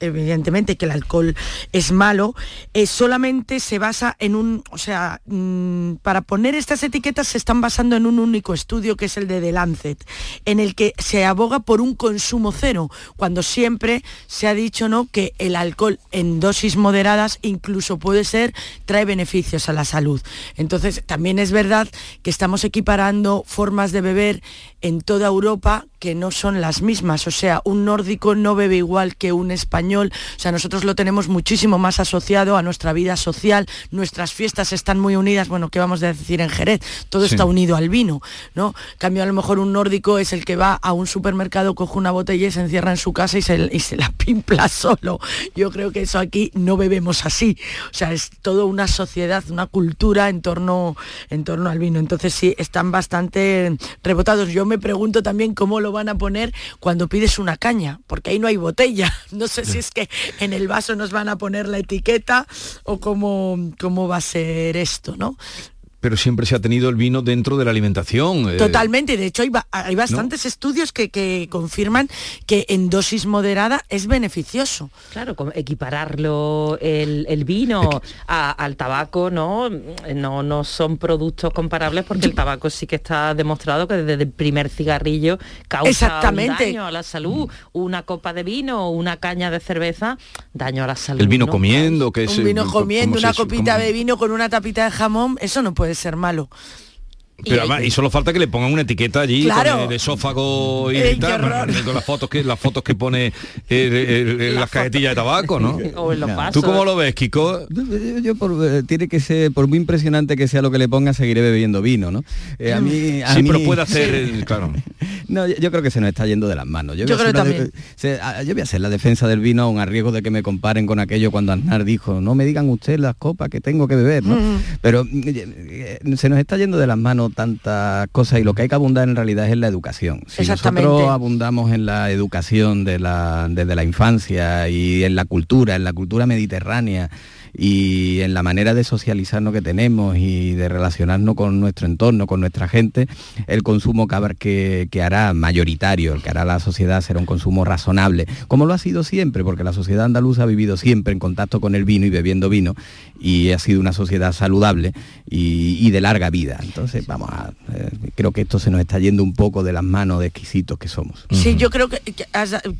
evidentemente que el alcohol es malo, eh, solamente se basa en un, o sea, mm, para poner estas etiquetas se están basando en un único estudio que es el de The Lancet, en el que se aboga por un consumo cero, cuando siempre se ha dicho ¿no? que el alcohol en dosis moderadas incluso puede ser, trae beneficios a la salud. Entonces, también es verdad que estamos equiparando formas de beber en toda Europa que no son las mismas. O sea, un nórdico no bebe igual que un español. O sea, nosotros lo tenemos muchísimo más asociado a nuestra vida social. Nuestras fiestas están muy unidas. Bueno, ¿qué vamos a decir en Jerez? Todo está unido al vino, ¿no? cambio, a lo mejor un nórdico es el que va a un supermercado, coge una botella y se encierra en su casa y se, y se la pimpla solo. Yo creo que eso aquí no bebemos así. O sea, es toda una sociedad, una cultura en torno, en torno al vino. Entonces sí, están bastante rebotados. Yo me pregunto también cómo lo van a poner cuando pides una caña, porque ahí no hay botella. No sé si es que en el vaso nos van a poner la etiqueta o cómo, cómo va a ser esto, ¿no? Pero siempre se ha tenido el vino dentro de la alimentación. Eh. Totalmente, de hecho hay, bastantes estudios que, confirman que en dosis moderada es beneficioso. Claro, equipararlo el, vino al tabaco, ¿no? ¿no? No son productos comparables porque el tabaco sí que está demostrado que desde el primer cigarrillo causa daño a la salud. Una copa de vino o una caña de cerveza, daño a la salud. El vino comiendo, que es... Un vino comiendo, una copita de vino con una tapita de jamón, eso no puede de ser malo. Pero y, solo falta que le pongan una etiqueta allí con el esófago y, tal, con las fotos que las fotos que pone las cajetillas de tabaco, ¿no? ¿Tú cómo lo ves, Kiko? Yo, eh, tiene que ser, por muy impresionante que sea lo que le ponga, seguiré bebiendo vino, ¿no? Eh, a mí, sí, pero puede hacer, claro. No, yo, creo que se nos está yendo de las manos. Yo, creo también. yo voy a hacer la defensa del vino aún a riesgo de que me comparen con aquello cuando Aznar dijo, no me digan ustedes las copas que tengo que beber, ¿no? Pero eh, se nos está yendo de las manos tantas cosas y lo que hay que abundar en realidad es en la educación. Si nosotros abundamos en la educación de la, desde la infancia y en la cultura, en la cultura mediterránea, y en la manera de socializarnos que tenemos y de relacionarnos con nuestro entorno, con nuestra gente, el consumo que, que, hará mayoritario, el que hará la sociedad será un consumo razonable, como lo ha sido siempre, porque la sociedad andaluza ha vivido siempre en contacto con el vino y bebiendo vino y ha sido una sociedad saludable y, de larga vida. Entonces, vamos a, eh, creo que esto se nos está yendo un poco de las manos de exquisitos que somos. Sí, yo creo que,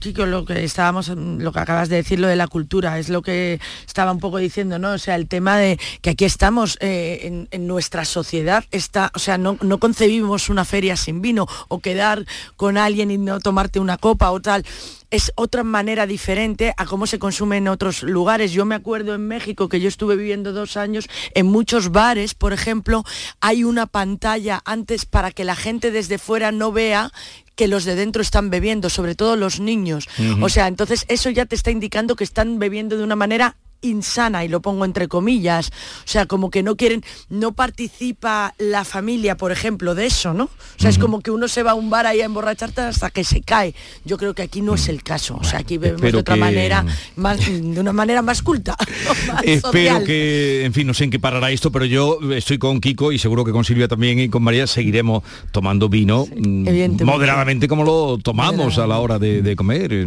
Chico, lo que estábamos, lo que acabas de decir, lo de la cultura, es lo que estaba un poco diciendo ¿no? O sea, el tema de que aquí estamos eh, en, nuestra sociedad, está, o sea, no, no concebimos una feria sin vino o quedar con alguien y no tomarte una copa o tal es otra manera diferente a cómo se consume en otros lugares. Yo me acuerdo en México que yo estuve viviendo dos años, en muchos bares, por ejemplo, hay una pantalla antes para que la gente desde fuera no vea que los de dentro están bebiendo, sobre todo los niños. O sea, entonces eso ya te está indicando que están bebiendo de una manera insana y lo pongo entre comillas, o sea, como que no quieren, no participa la familia, por ejemplo, de eso, ¿no? O sea, es como que uno se va a un bar ahí a emborracharte hasta que se cae. Yo creo que aquí no es el caso, o sea, aquí bebemos de otra manera, más, de una manera más culta. Espero que, en fin, no sé en qué parará esto, pero yo estoy con Kiko y seguro que con Silvia también y con María seguiremos tomando vino mm, moderadamente como lo tomamos a la hora de, comer.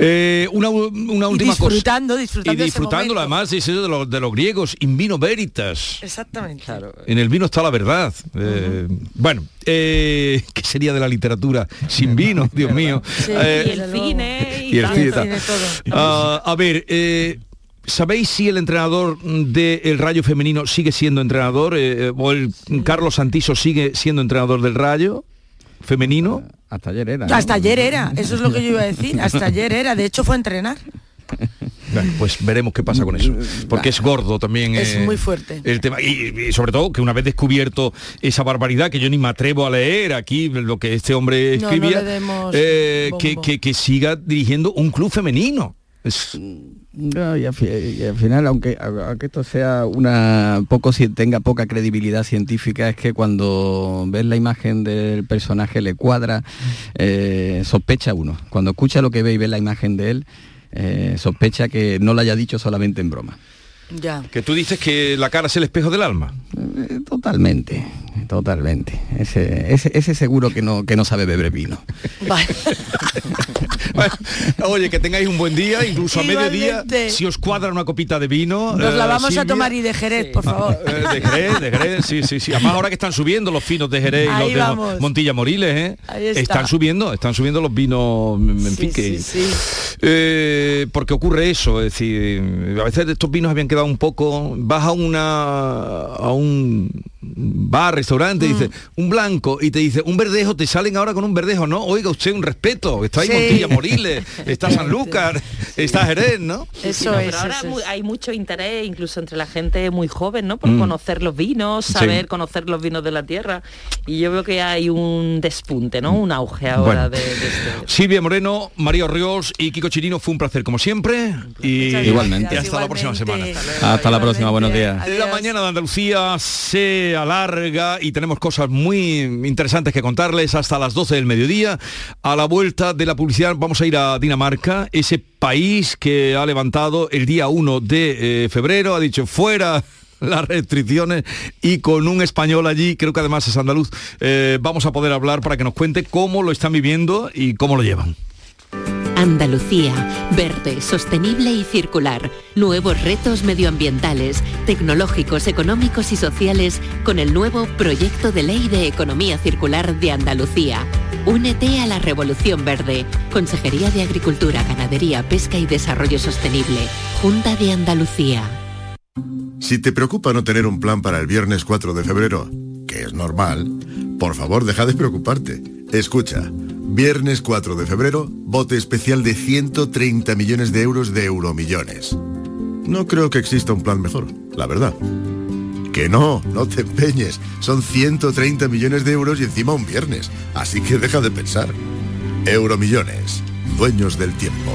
Eh, una, una última disfrutando, Disfrutando y disfrutándolo además de, de los griegos, in vino veritas. Exactamente. En el vino está la verdad. Eh, bueno, eh, ¿qué sería de la literatura sin vino, Dios mío? Eh, y el cine y, el cine. Ah, a ver, ¿Sabéis si el entrenador del Rayo Femenino sigue siendo entrenador o el Carlos Santiso sigue siendo entrenador del Rayo Femenino? Hasta ayer era. Hasta ayer era, eso es lo que yo iba a decir. Hasta ayer era, de hecho fue a entrenar pues veremos qué pasa con eso, porque es gordo también. Es eh, muy fuerte. El tema y, sobre todo que una vez descubierto esa barbaridad que yo ni me atrevo a leer aquí lo que este hombre escribía, eh, que, siga dirigiendo un club femenino. y, al, final, aunque, aunque, esto sea una poco tenga poca credibilidad científica, es que cuando ves la imagen del personaje le cuadra, eh, sospecha uno. Cuando escucha lo que ve y ve la imagen de él, eh, sospecha que no lo haya dicho solamente en broma. Ya. Que tú dices que la cara es el espejo del alma. Eh, totalmente, totalmente. Ese, ese, ese, seguro que no, que no sabe beber vino. oye, que tengáis un buen día, incluso a mediodía, si os cuadra una copita de vino. Nos la eh, vamos a tomar y de Jerez, por favor. Eh, de Jerez, de Jerez, sí, sí, sí. Además ahora que están subiendo los finos de Jerez y los de Montilla Moriles, ¿eh? Están subiendo, están subiendo los vinos, en fin, que... Eh, porque ocurre eso, es decir, a veces estos vinos habían quedado un poco, vas a una a un bar, restaurante, dice, mm. un blanco, y te dice, un verdejo, te salen ahora con un verdejo, no, oiga usted un respeto, está ahí Montilla Moriles, está San Lucas, está Jerez, ¿no? Eso es, pero ahora hay mucho interés, incluso entre la gente muy joven, ¿no? Por mm. conocer los vinos, saber conocer los vinos de la tierra. Y yo veo que hay un despunte, ¿no? Un auge ahora de, este... Silvia Moreno, María Ríos y Kiko Chirino, fue un placer como siempre. Y igualmente. hasta la próxima semana. Hasta la próxima, buenos días. La mañana de Andalucía se alarga y tenemos cosas muy interesantes que contarles hasta las 12 del mediodía. A la vuelta de la publicidad vamos a ir a Dinamarca, ese país que ha levantado el día 1 de eh, febrero, ha dicho fuera las restricciones y con un español allí, creo que además es andaluz, eh, vamos a poder hablar para que nos cuente cómo lo están viviendo y cómo lo llevan. Andalucía, verde, sostenible y circular. Nuevos retos medioambientales, tecnológicos, económicos y sociales con el nuevo Proyecto de Ley de Economía Circular de Andalucía. Únete a la Revolución Verde. Consejería de Agricultura, Ganadería, Pesca y Desarrollo Sostenible. Junta de Andalucía. Si te preocupa no tener un plan para el viernes 4 de febrero, que es normal, por favor deja de preocuparte. Escucha. Viernes 4 de febrero, bote especial de 130 millones de euros de euromillones. No creo que exista un plan mejor, la verdad. Que no, no te empeñes. Son 130 millones de euros y encima un viernes. Así que deja de pensar. Euromillones, dueños del tiempo.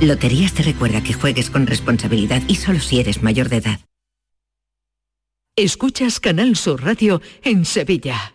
Loterías te recuerda que juegues con responsabilidad y solo si eres mayor de edad. Escuchas Canal Sur Radio en Sevilla.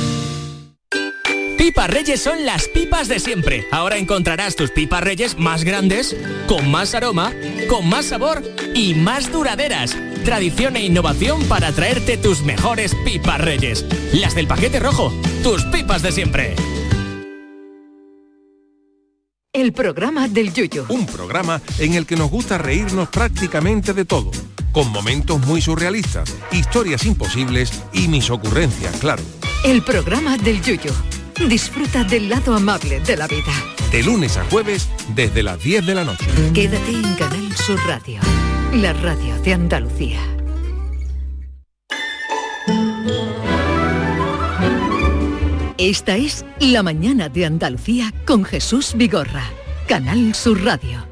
Pipas Reyes son las pipas de siempre. Ahora encontrarás tus pipas Reyes más grandes, con más aroma, con más sabor y más duraderas. Tradición e innovación para traerte tus mejores pipas Reyes. Las del paquete rojo, tus pipas de siempre. El programa del Yuyo. Un programa en el que nos gusta reírnos prácticamente de todo, con momentos muy surrealistas, historias imposibles y mis ocurrencias, claro. El programa del Yuyo Disfruta del lado amable de la vida. De lunes a jueves desde las 10 de la noche. Quédate en Canal Sur Radio, la radio de Andalucía. Esta es La mañana de Andalucía con Jesús Vigorra, Canal Sur Radio.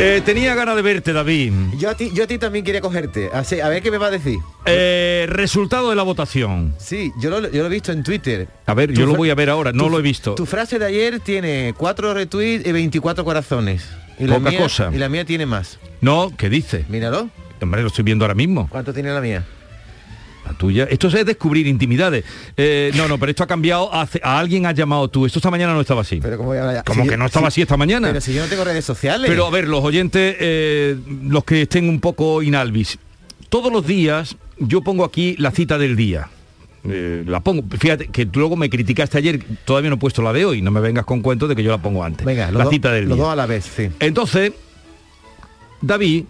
Eh, tenía ganas de verte, David. Yo a ti, yo a ti también quería cogerte. Así, a ver qué me va a decir. Eh, resultado de la votación. Sí, yo lo, yo lo he visto en Twitter. A ver, yo lo voy a ver ahora, no lo he visto. Tu frase de ayer tiene cuatro retweets y 24 corazones. Y Poca la mía, cosa. Y la mía tiene más. No, ¿qué dice? Míralo. Hombre, lo estoy viendo ahora mismo. ¿Cuánto tiene la mía? La tuya. Esto es descubrir intimidades. Eh, no, no, pero esto ha cambiado. Hace, a alguien has llamado tú. Esto esta mañana no estaba así. Pero como que no estaba así esta mañana. Pero si yo no tengo redes sociales. Pero a ver, los oyentes, eh, los que estén un poco inalvis, todos los días yo pongo aquí la cita del día. Eh, la pongo, fíjate que tú luego me criticaste ayer, todavía no he puesto la de hoy, no me vengas con cuentos de que yo la pongo antes. Venga, los la cita del los día. dos a la vez, sí. Entonces, David,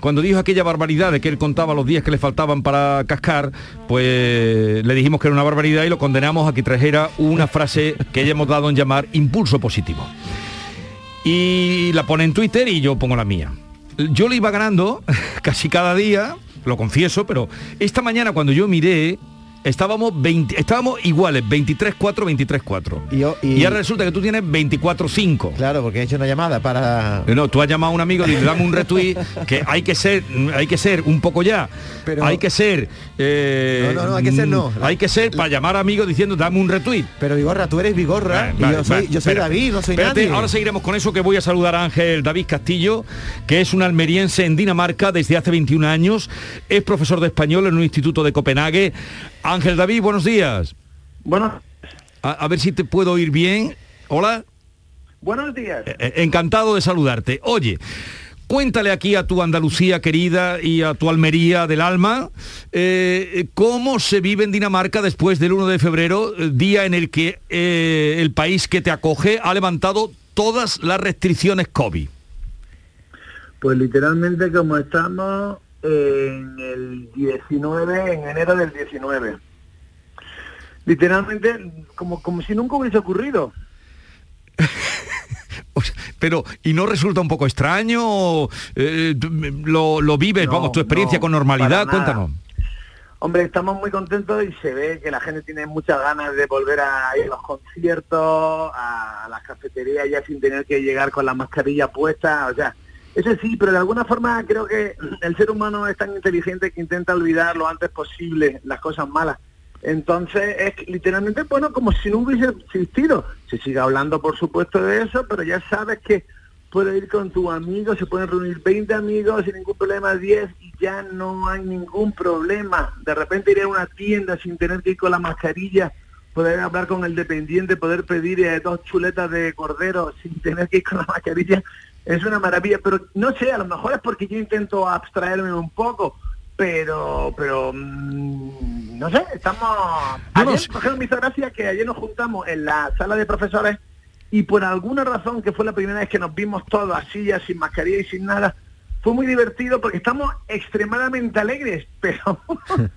cuando dijo aquella barbaridad de que él contaba los días que le faltaban para cascar, pues le dijimos que era una barbaridad y lo condenamos a que trajera una frase que ya hemos dado en llamar impulso positivo. Y la pone en Twitter y yo pongo la mía. Yo le iba ganando casi cada día, lo confieso, pero esta mañana cuando yo miré, estábamos 20, estábamos iguales, 23-4, 23-4. Y, yo- Y ahora resulta que tú tienes 24-5. Claro, porque he hecho una llamada para... No, tú has llamado a un amigo y le dame un retweet que hay que ser, hay que ser un poco ya. hay que ser. eh, No, no, no, hay que ser no. mm, Hay que ser para llamar a amigos diciendo dame un retweet. Pero Vigorra, tú eres Vigorra y Vale, yo soy, vale, yo soy. David, no soy Espérate, nadie. Ahora seguiremos con eso que voy a saludar a Ángel David Castillo, que es un almeriense en Dinamarca desde hace 21 años, es profesor de español en un instituto de Copenhague. Ángel David, buenos días. Bueno. A, a ver si te puedo oír bien. Hola. Buenos días. Eh, Encantado de saludarte. Oye, cuéntale aquí a tu Andalucía querida y a tu Almería del alma eh, cómo se vive en Dinamarca después del 1 de febrero, eh, día en el que eh, el país que te acoge ha levantado todas las restricciones COVID. Pues literalmente como estamos en el 19, en enero del 19. Literalmente como, como si nunca hubiese ocurrido. Pero, ¿y no resulta un poco extraño? eh, lo, lo vives, No, vamos, tu experiencia no, con normalidad? Cuéntanos. Hombre, estamos muy contentos y se ve que la gente tiene muchas ganas de volver a ir a los conciertos, a las cafeterías ya sin tener que llegar con la mascarilla puesta, o sea, eso sí, pero de alguna forma creo que el ser humano es tan inteligente que intenta olvidar lo antes posible las cosas malas. Entonces es literalmente, bueno, como si no hubiese existido. Se sigue hablando, por supuesto, de eso, pero ya sabes que puedes ir con tus amigos, se pueden reunir 20 amigos sin ningún problema, 10 y ya no hay ningún problema. De repente ir a una tienda sin tener que ir con la mascarilla, poder hablar con el dependiente, poder pedir eh, dos chuletas de cordero sin tener que ir con la mascarilla, es una maravilla. Pero no sé, a lo mejor es porque yo intento abstraerme un poco, pero, pero mm, no sé, estamos... Ayer, por ejemplo, me hizo gracia que ayer nos juntamos en la sala de profesores y por alguna razón, que fue la primera vez que nos vimos todos así, ya sin mascarilla y sin nada, fue muy divertido porque estamos extremadamente alegres, pero...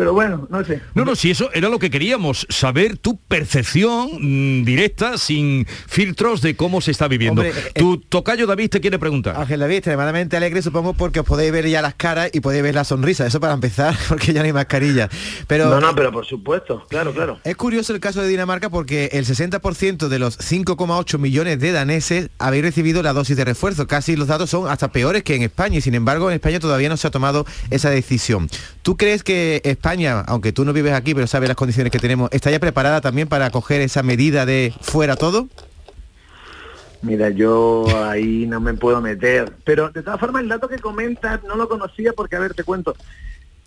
pero bueno, no sé. No, no, si eso era lo que queríamos, saber tu percepción mm, directa, sin filtros de cómo se está viviendo. Hombre, eh, tu tocayo David te quiere preguntar. Ángel David, extremadamente alegre supongo porque os podéis ver ya las caras y podéis ver la sonrisa, eso para empezar, porque ya no hay mascarilla. Pero no, no, pero por supuesto, claro, claro. Es curioso el caso de Dinamarca porque el 60% de los 5,8 millones de daneses habéis recibido la dosis de refuerzo. Casi los datos son hasta peores que en España y sin embargo en España todavía no se ha tomado esa decisión. ¿Tú crees que España, aunque tú no vives aquí pero sabes las condiciones que tenemos, está ya preparada también para acoger esa medida de fuera todo? Mira, yo ahí no me puedo meter. Pero de todas formas, el dato que comentas no lo conocía porque, a ver, te cuento.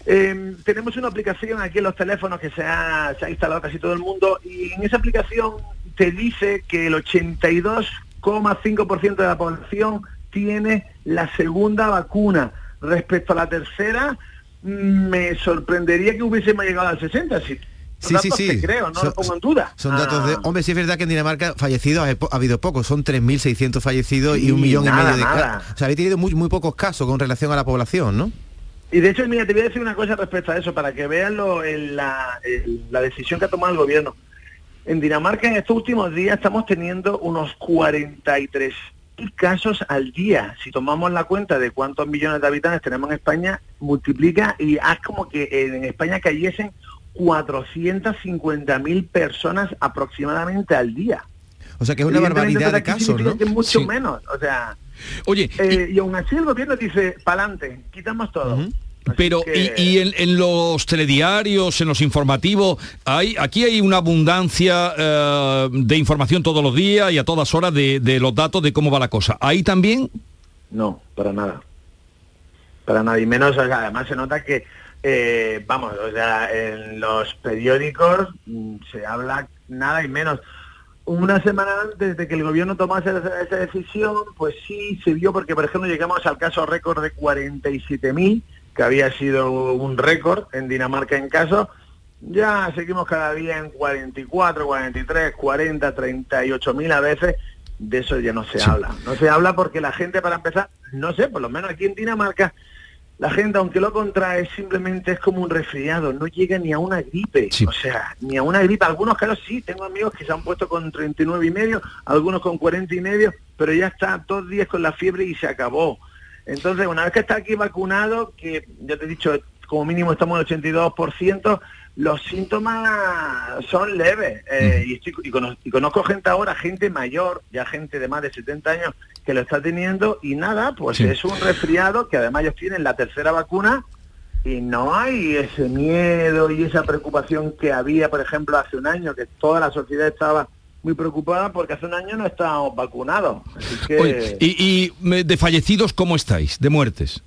Eh, tenemos una aplicación aquí en los teléfonos que se ha, se ha instalado casi todo el mundo y en esa aplicación te dice que el 82,5% de la población tiene la segunda vacuna. Respecto a la tercera, me sorprendería que hubiésemos llegado al 60. Sí, Sí, sí, sí. Creo, no Son- lo pongo en duda. Son datos de... Ah. Hombre, sí es verdad que en Dinamarca fallecidos ha, ha habido pocos, son 3.600 fallecidos y un millón y medio de casos. O sea, habéis tenido muy, muy pocos casos con relación a la población, ¿no? Y de hecho, mira, te voy a decir una cosa respecto a eso, para que vean lo, la, el- la decisión que ha tomado el gobierno. En Dinamarca en estos últimos días estamos teniendo unos 43 mil casos al día. Si tomamos la cuenta de cuántos millones de habitantes tenemos en España, multiplica y haz como que en España cayesen 450 mil personas aproximadamente al día. O sea que es una barbaridad de casos, ¿no? mucho menos, o sea... Oye, eh, y, aún así el gobierno dice, pa'lante, quitamos todo. Pero y, en, los telediarios, en los informativos, hay aquí hay una abundancia eh, de información todos los días y a todas horas de, los datos de cómo va la cosa. ¿Ahí también? No, para nada. Para nada. Y menos, además se nota que, eh, vamos, o sea, en los periódicos mm, se habla nada y menos. Una semana antes de que el gobierno tomase esa, decisión, pues sí se vio, porque por ejemplo llegamos al caso récord de 47.000 que había sido un récord en Dinamarca en caso, ya seguimos cada día en 44, 43, 40, 38 mil a veces. De eso ya no se habla. No se habla porque la gente, para empezar, no sé, por lo menos aquí en Dinamarca, la gente, aunque lo contrae, simplemente es como un resfriado, no llega ni a una gripe. O sea, ni a una gripe. Algunos casos sí, tengo amigos que se han puesto con 39 y medio, algunos con 40 y medio, pero ya está dos días con la fiebre y se acabó. Entonces, una vez que está aquí vacunado, que ya te he dicho, como mínimo estamos en el 82%, los síntomas son leves. Eh, y, conozco, gente ahora, gente mayor, ya gente de más de 70 años, que lo está teniendo y nada, pues es un resfriado que además ellos tienen la tercera vacuna y no hay ese miedo y esa preocupación que había, por ejemplo, hace un año, que toda la sociedad estaba muy preocupada porque hace un año no estábamos vacunados. ¿y, de fallecidos cómo estáis? ¿De muertes?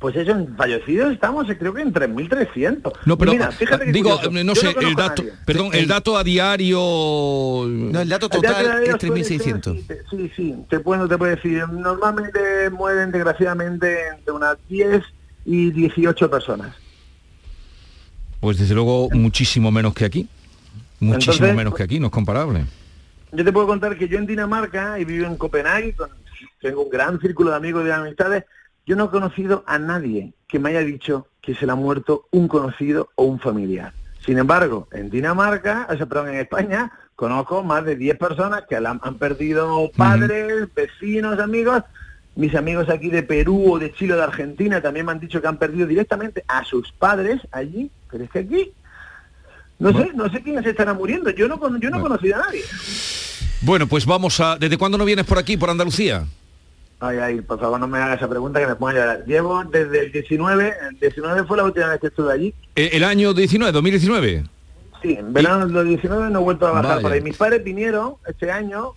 Pues eso, en fallecidos estamos eh, creo que en 3.300. No, pero digo, no sé, el dato, perdón, el dato a diario... No, el dato total es 3.600. Sí, sí, te puedo, te puedo decir, normalmente mueren desgraciadamente entre unas 10 y 18 personas. Pues desde luego muchísimo menos que aquí. Muchísimo menos que aquí, no es comparable. Yo te puedo contar que yo en Dinamarca y vivo en Copenhague, tengo un gran círculo de amigos y de amistades, yo no he conocido a nadie que me haya dicho que se le ha muerto un conocido o un familiar. Sin embargo, en Dinamarca, o sea, perdón, en España, conozco más de 10 personas que han, perdido padres, vecinos, amigos. Mis amigos aquí de Perú o de Chile o de Argentina también me han dicho que han perdido directamente a sus padres allí, pero es que aquí no sé, no sé quiénes estarán muriendo. Yo no, yo no conocí a nadie. Bueno, pues vamos a... ¿Desde cuándo no vienes por aquí, por Andalucía? Ay, ay, por favor no me hagas esa pregunta que me ponga a llorar. Llevo desde el 19, el 19 fue la última vez que estuve allí. ¿E-, ¿El año 19, 2019? Sí, en verano del 19 no he vuelto a bajar por ahí. Mis padres vinieron este año,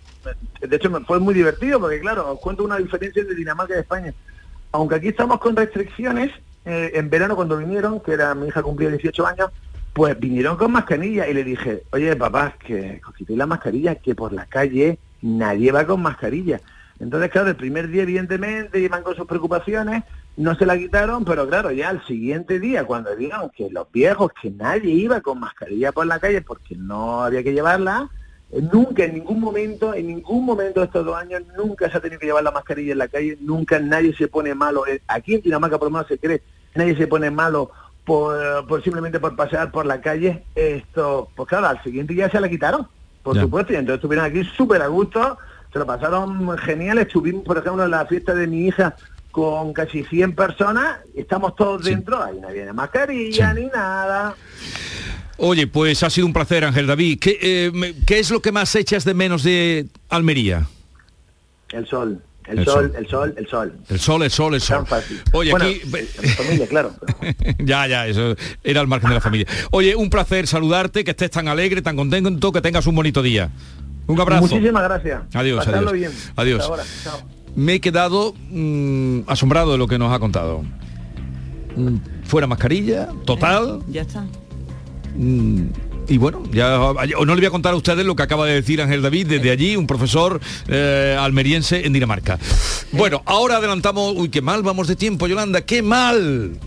de hecho me fue muy divertido porque claro, os cuento una diferencia de Dinamarca y de España. Aunque aquí estamos con restricciones, eh, en verano cuando vinieron, que era mi hija cumplía 18 años, pues vinieron con mascarilla y le dije, oye papá, que quitéis la mascarilla, que por la calle nadie va con mascarilla. Entonces, claro, el primer día, evidentemente, iban con sus preocupaciones, no se la quitaron, pero claro, ya al siguiente día, cuando dijeron que los viejos, que nadie iba con mascarilla por la calle porque no había que llevarla, nunca, en ningún momento, en ningún momento de estos dos años, nunca se ha tenido que llevar la mascarilla en la calle, nunca nadie se pone malo. Eh, aquí en Dinamarca, por lo menos, se cree, nadie se pone malo por, simplemente por pasear por la calle, esto, pues claro, al siguiente día se la quitaron, por supuesto, y entonces estuvieron aquí súper a gusto, se lo pasaron genial, estuvimos, por ejemplo, en la fiesta de mi hija con casi 100 personas, estamos todos dentro, ahí no viene mascarilla ni nada. Oye, pues ha sido un placer, Ángel David. ¿Qué, eh, ¿Qué es lo que más echas de menos de Almería? El sol. El, sol, el sol, el sol. El sol, el sol, el sol. Oye, aquí... familia, claro. ya, ya, eso era al margen de la familia. Oye, un placer saludarte, que estés tan alegre, tan contento, que tengas un bonito día. Un abrazo. Muchísimas gracias. Adiós, adiós. Bien. Adiós. Me he quedado mm, asombrado de lo que nos ha contado. Mm, fuera mascarilla, total. ya está. Mm, y bueno, ya no le voy a contar a ustedes lo que acaba de decir Ángel David desde allí, un profesor eh, almeriense en Dinamarca. Bueno, ahora adelantamos, uy, qué mal vamos de tiempo, Yolanda, qué mal.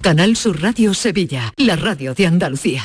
Canal Sur Radio Sevilla, la radio de Andalucía.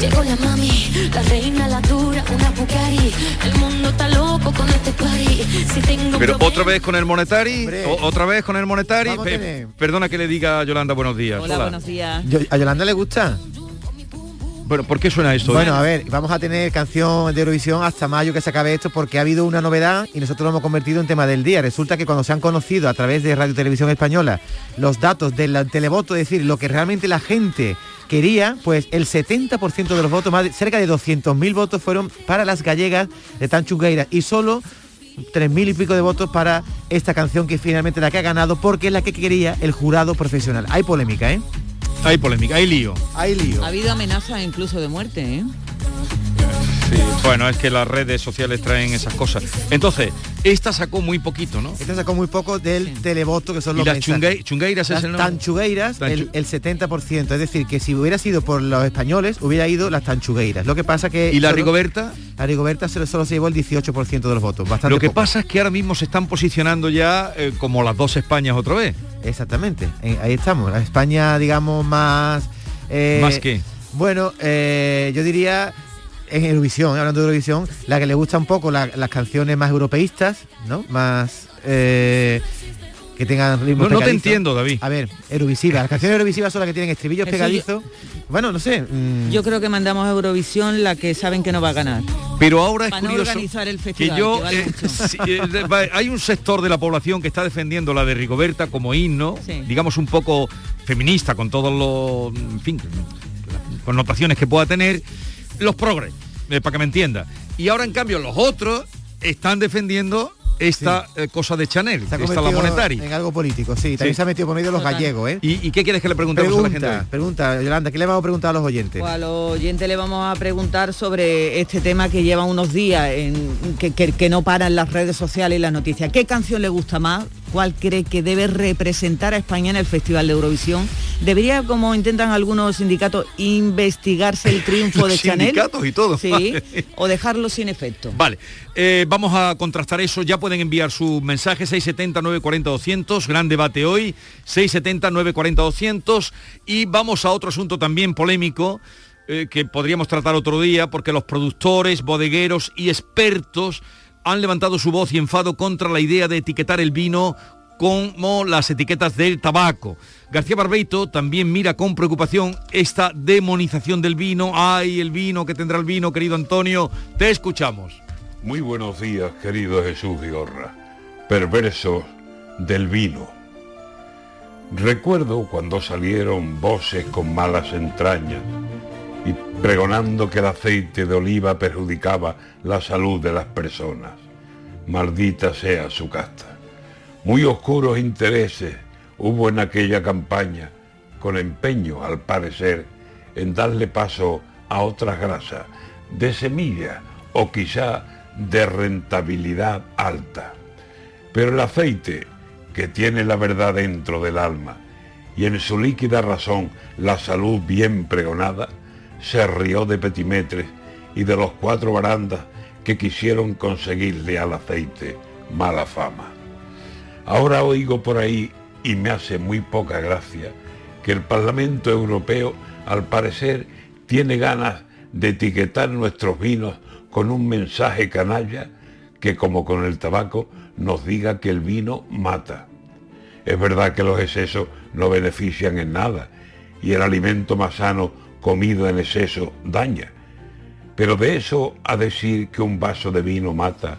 Llegó la mami, la reina, la dura, una Bugatti. El mundo está loco con este party. Si tengo Pero otra vez con el monetari, o- otra vez con el monetari. Pe- perdona que le diga a Yolanda buenos días. Hola, buenos días. Yo- ¿A Yolanda le gusta? Bueno, ¿por qué suena esto? Bueno, a ver, vamos a tener canción de Eurovisión hasta mayo que se acabe esto porque ha habido una novedad y nosotros lo hemos convertido en tema del día. Resulta que cuando se han conocido a través de Radio Televisión Española los datos del televoto, es decir, lo que realmente la gente quería, pues el 70% de los votos, más de- cerca de 200.000 votos fueron para las gallegas de Tanchugueiras y solo 3.000 y pico de votos para esta canción que finalmente la que ha ganado porque es la que quería el jurado profesional. Hay polémica, ¿eh? Hay polémica, hay lío. Hay lío. Ha habido amenazas incluso de muerte, ¿eh? Sí, bueno, es que las redes sociales traen esas cosas. Entonces, esta sacó muy poquito, ¿no? Esta sacó muy poco del televoto, que son ¿Y los las mensajes. chungue- chungueiras es Las el nombre? tanchugueiras, Tanchu- el, el 70%. Es decir, que si hubiera sido por los españoles, hubiera ido las tanchugueiras. Lo que pasa que... ¿Y la solo- Rigoberta? La Rigoberta solo, solo se llevó el 18% de los votos. Bastante Lo que poco. pasa es que ahora mismo se están posicionando ya eh, como las dos Españas otra vez. Exactamente. Eh, ahí estamos. La España, digamos, más... eh, ¿Más qué? Bueno, eh, yo diría en Eurovisión, eh, hablando de Eurovisión, la que le gusta un poco la- las canciones más europeístas, ¿no? Más eh, que tengan ritmo No, no te entiendo, David. A ver, Eurovisiva. Las canciones Eurovisivas son las que tienen estribillos Eso pegadizos. Bueno, no sé. mm, Yo creo que mandamos a Eurovisión la que saben que no va a ganar. Pero ahora es Para no curioso organizar el que festival, yo que vale eh, sí, eh, hay un sector de la población que está defendiendo la de Rigoberta como himno, Sí. digamos un poco feminista con todos los, en fin, las connotaciones que pueda tener, los progres, eh, para que me entienda. Y ahora en cambio los otros están defendiendo esta eh, cosa de Chanel, se ha esta la monetaria. en algo político, sí. También Sí. se ha metido por medio los Total. gallegos, ¿eh? ¿Y, y qué quieres que le preguntemos a la gente? Pregunta, pregunta, Yolanda, ¿qué le vamos a preguntar a los oyentes? Pues a los oyentes le vamos a preguntar sobre este tema que lleva unos días, en, que, que- que no para en las redes sociales y las noticias. ¿Qué canción le gusta más? ¿Cuál cree que debe representar a España en el Festival de Eurovisión? ¿Debería, como intentan algunos sindicatos, investigarse el triunfo de Chanel? sindicatos y todo. Sí, o dejarlo sin efecto. Vale, eh, vamos a contrastar eso. Ya pueden enviar su mensaje 670 940 200. Gran debate hoy. 670 940 200. Y vamos a otro asunto también polémico eh, que podríamos tratar otro día porque los productores, bodegueros y expertos han levantado su voz y enfado contra la idea de etiquetar el vino como las etiquetas del tabaco. García Barbeito también mira con preocupación esta demonización del vino. Ay, el vino que tendrá el vino, querido Antonio. Te escuchamos. Muy buenos días, querido Jesús Vigorra, perversos del vino. Recuerdo cuando salieron voces con malas entrañas pregonando que el aceite de oliva perjudicaba la salud de las personas. Maldita sea su casta. Muy oscuros intereses hubo en aquella campaña, con empeño, al parecer, en darle paso a otras grasas, de semilla o quizá de rentabilidad alta. Pero el aceite, que tiene la verdad dentro del alma y en su líquida razón la salud bien pregonada, se rió de Petimetres y de los cuatro barandas que quisieron conseguirle al aceite mala fama. Ahora oigo por ahí, y me hace muy poca gracia, que el Parlamento Europeo, al parecer, tiene ganas de etiquetar nuestros vinos con un mensaje canalla que, como con el tabaco, nos diga que el vino mata. Es verdad que los excesos no benefician en nada y el alimento más sano comido en exceso daña. Pero de eso a decir que un vaso de vino mata,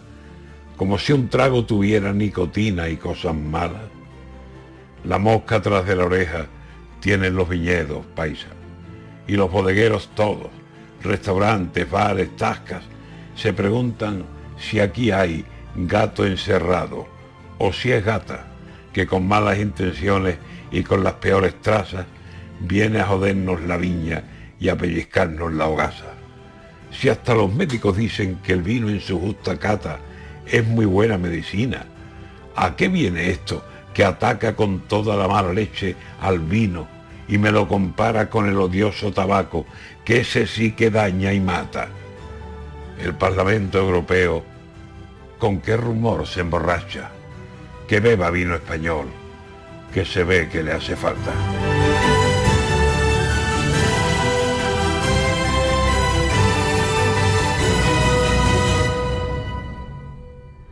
como si un trago tuviera nicotina y cosas malas. La mosca tras de la oreja tienen los viñedos, paisa, y los bodegueros todos, restaurantes, bares, tascas, se preguntan si aquí hay gato encerrado o si es gata que con malas intenciones y con las peores trazas viene a jodernos la viña y a pellizcarnos la hogaza. Si hasta los médicos dicen que el vino en su justa cata es muy buena medicina, ¿a qué viene esto que ataca con toda la mala leche al vino y me lo compara con el odioso tabaco, que ese sí que daña y mata? El Parlamento Europeo, ¿con qué rumor se emborracha? Que beba vino español, que se ve que le hace falta.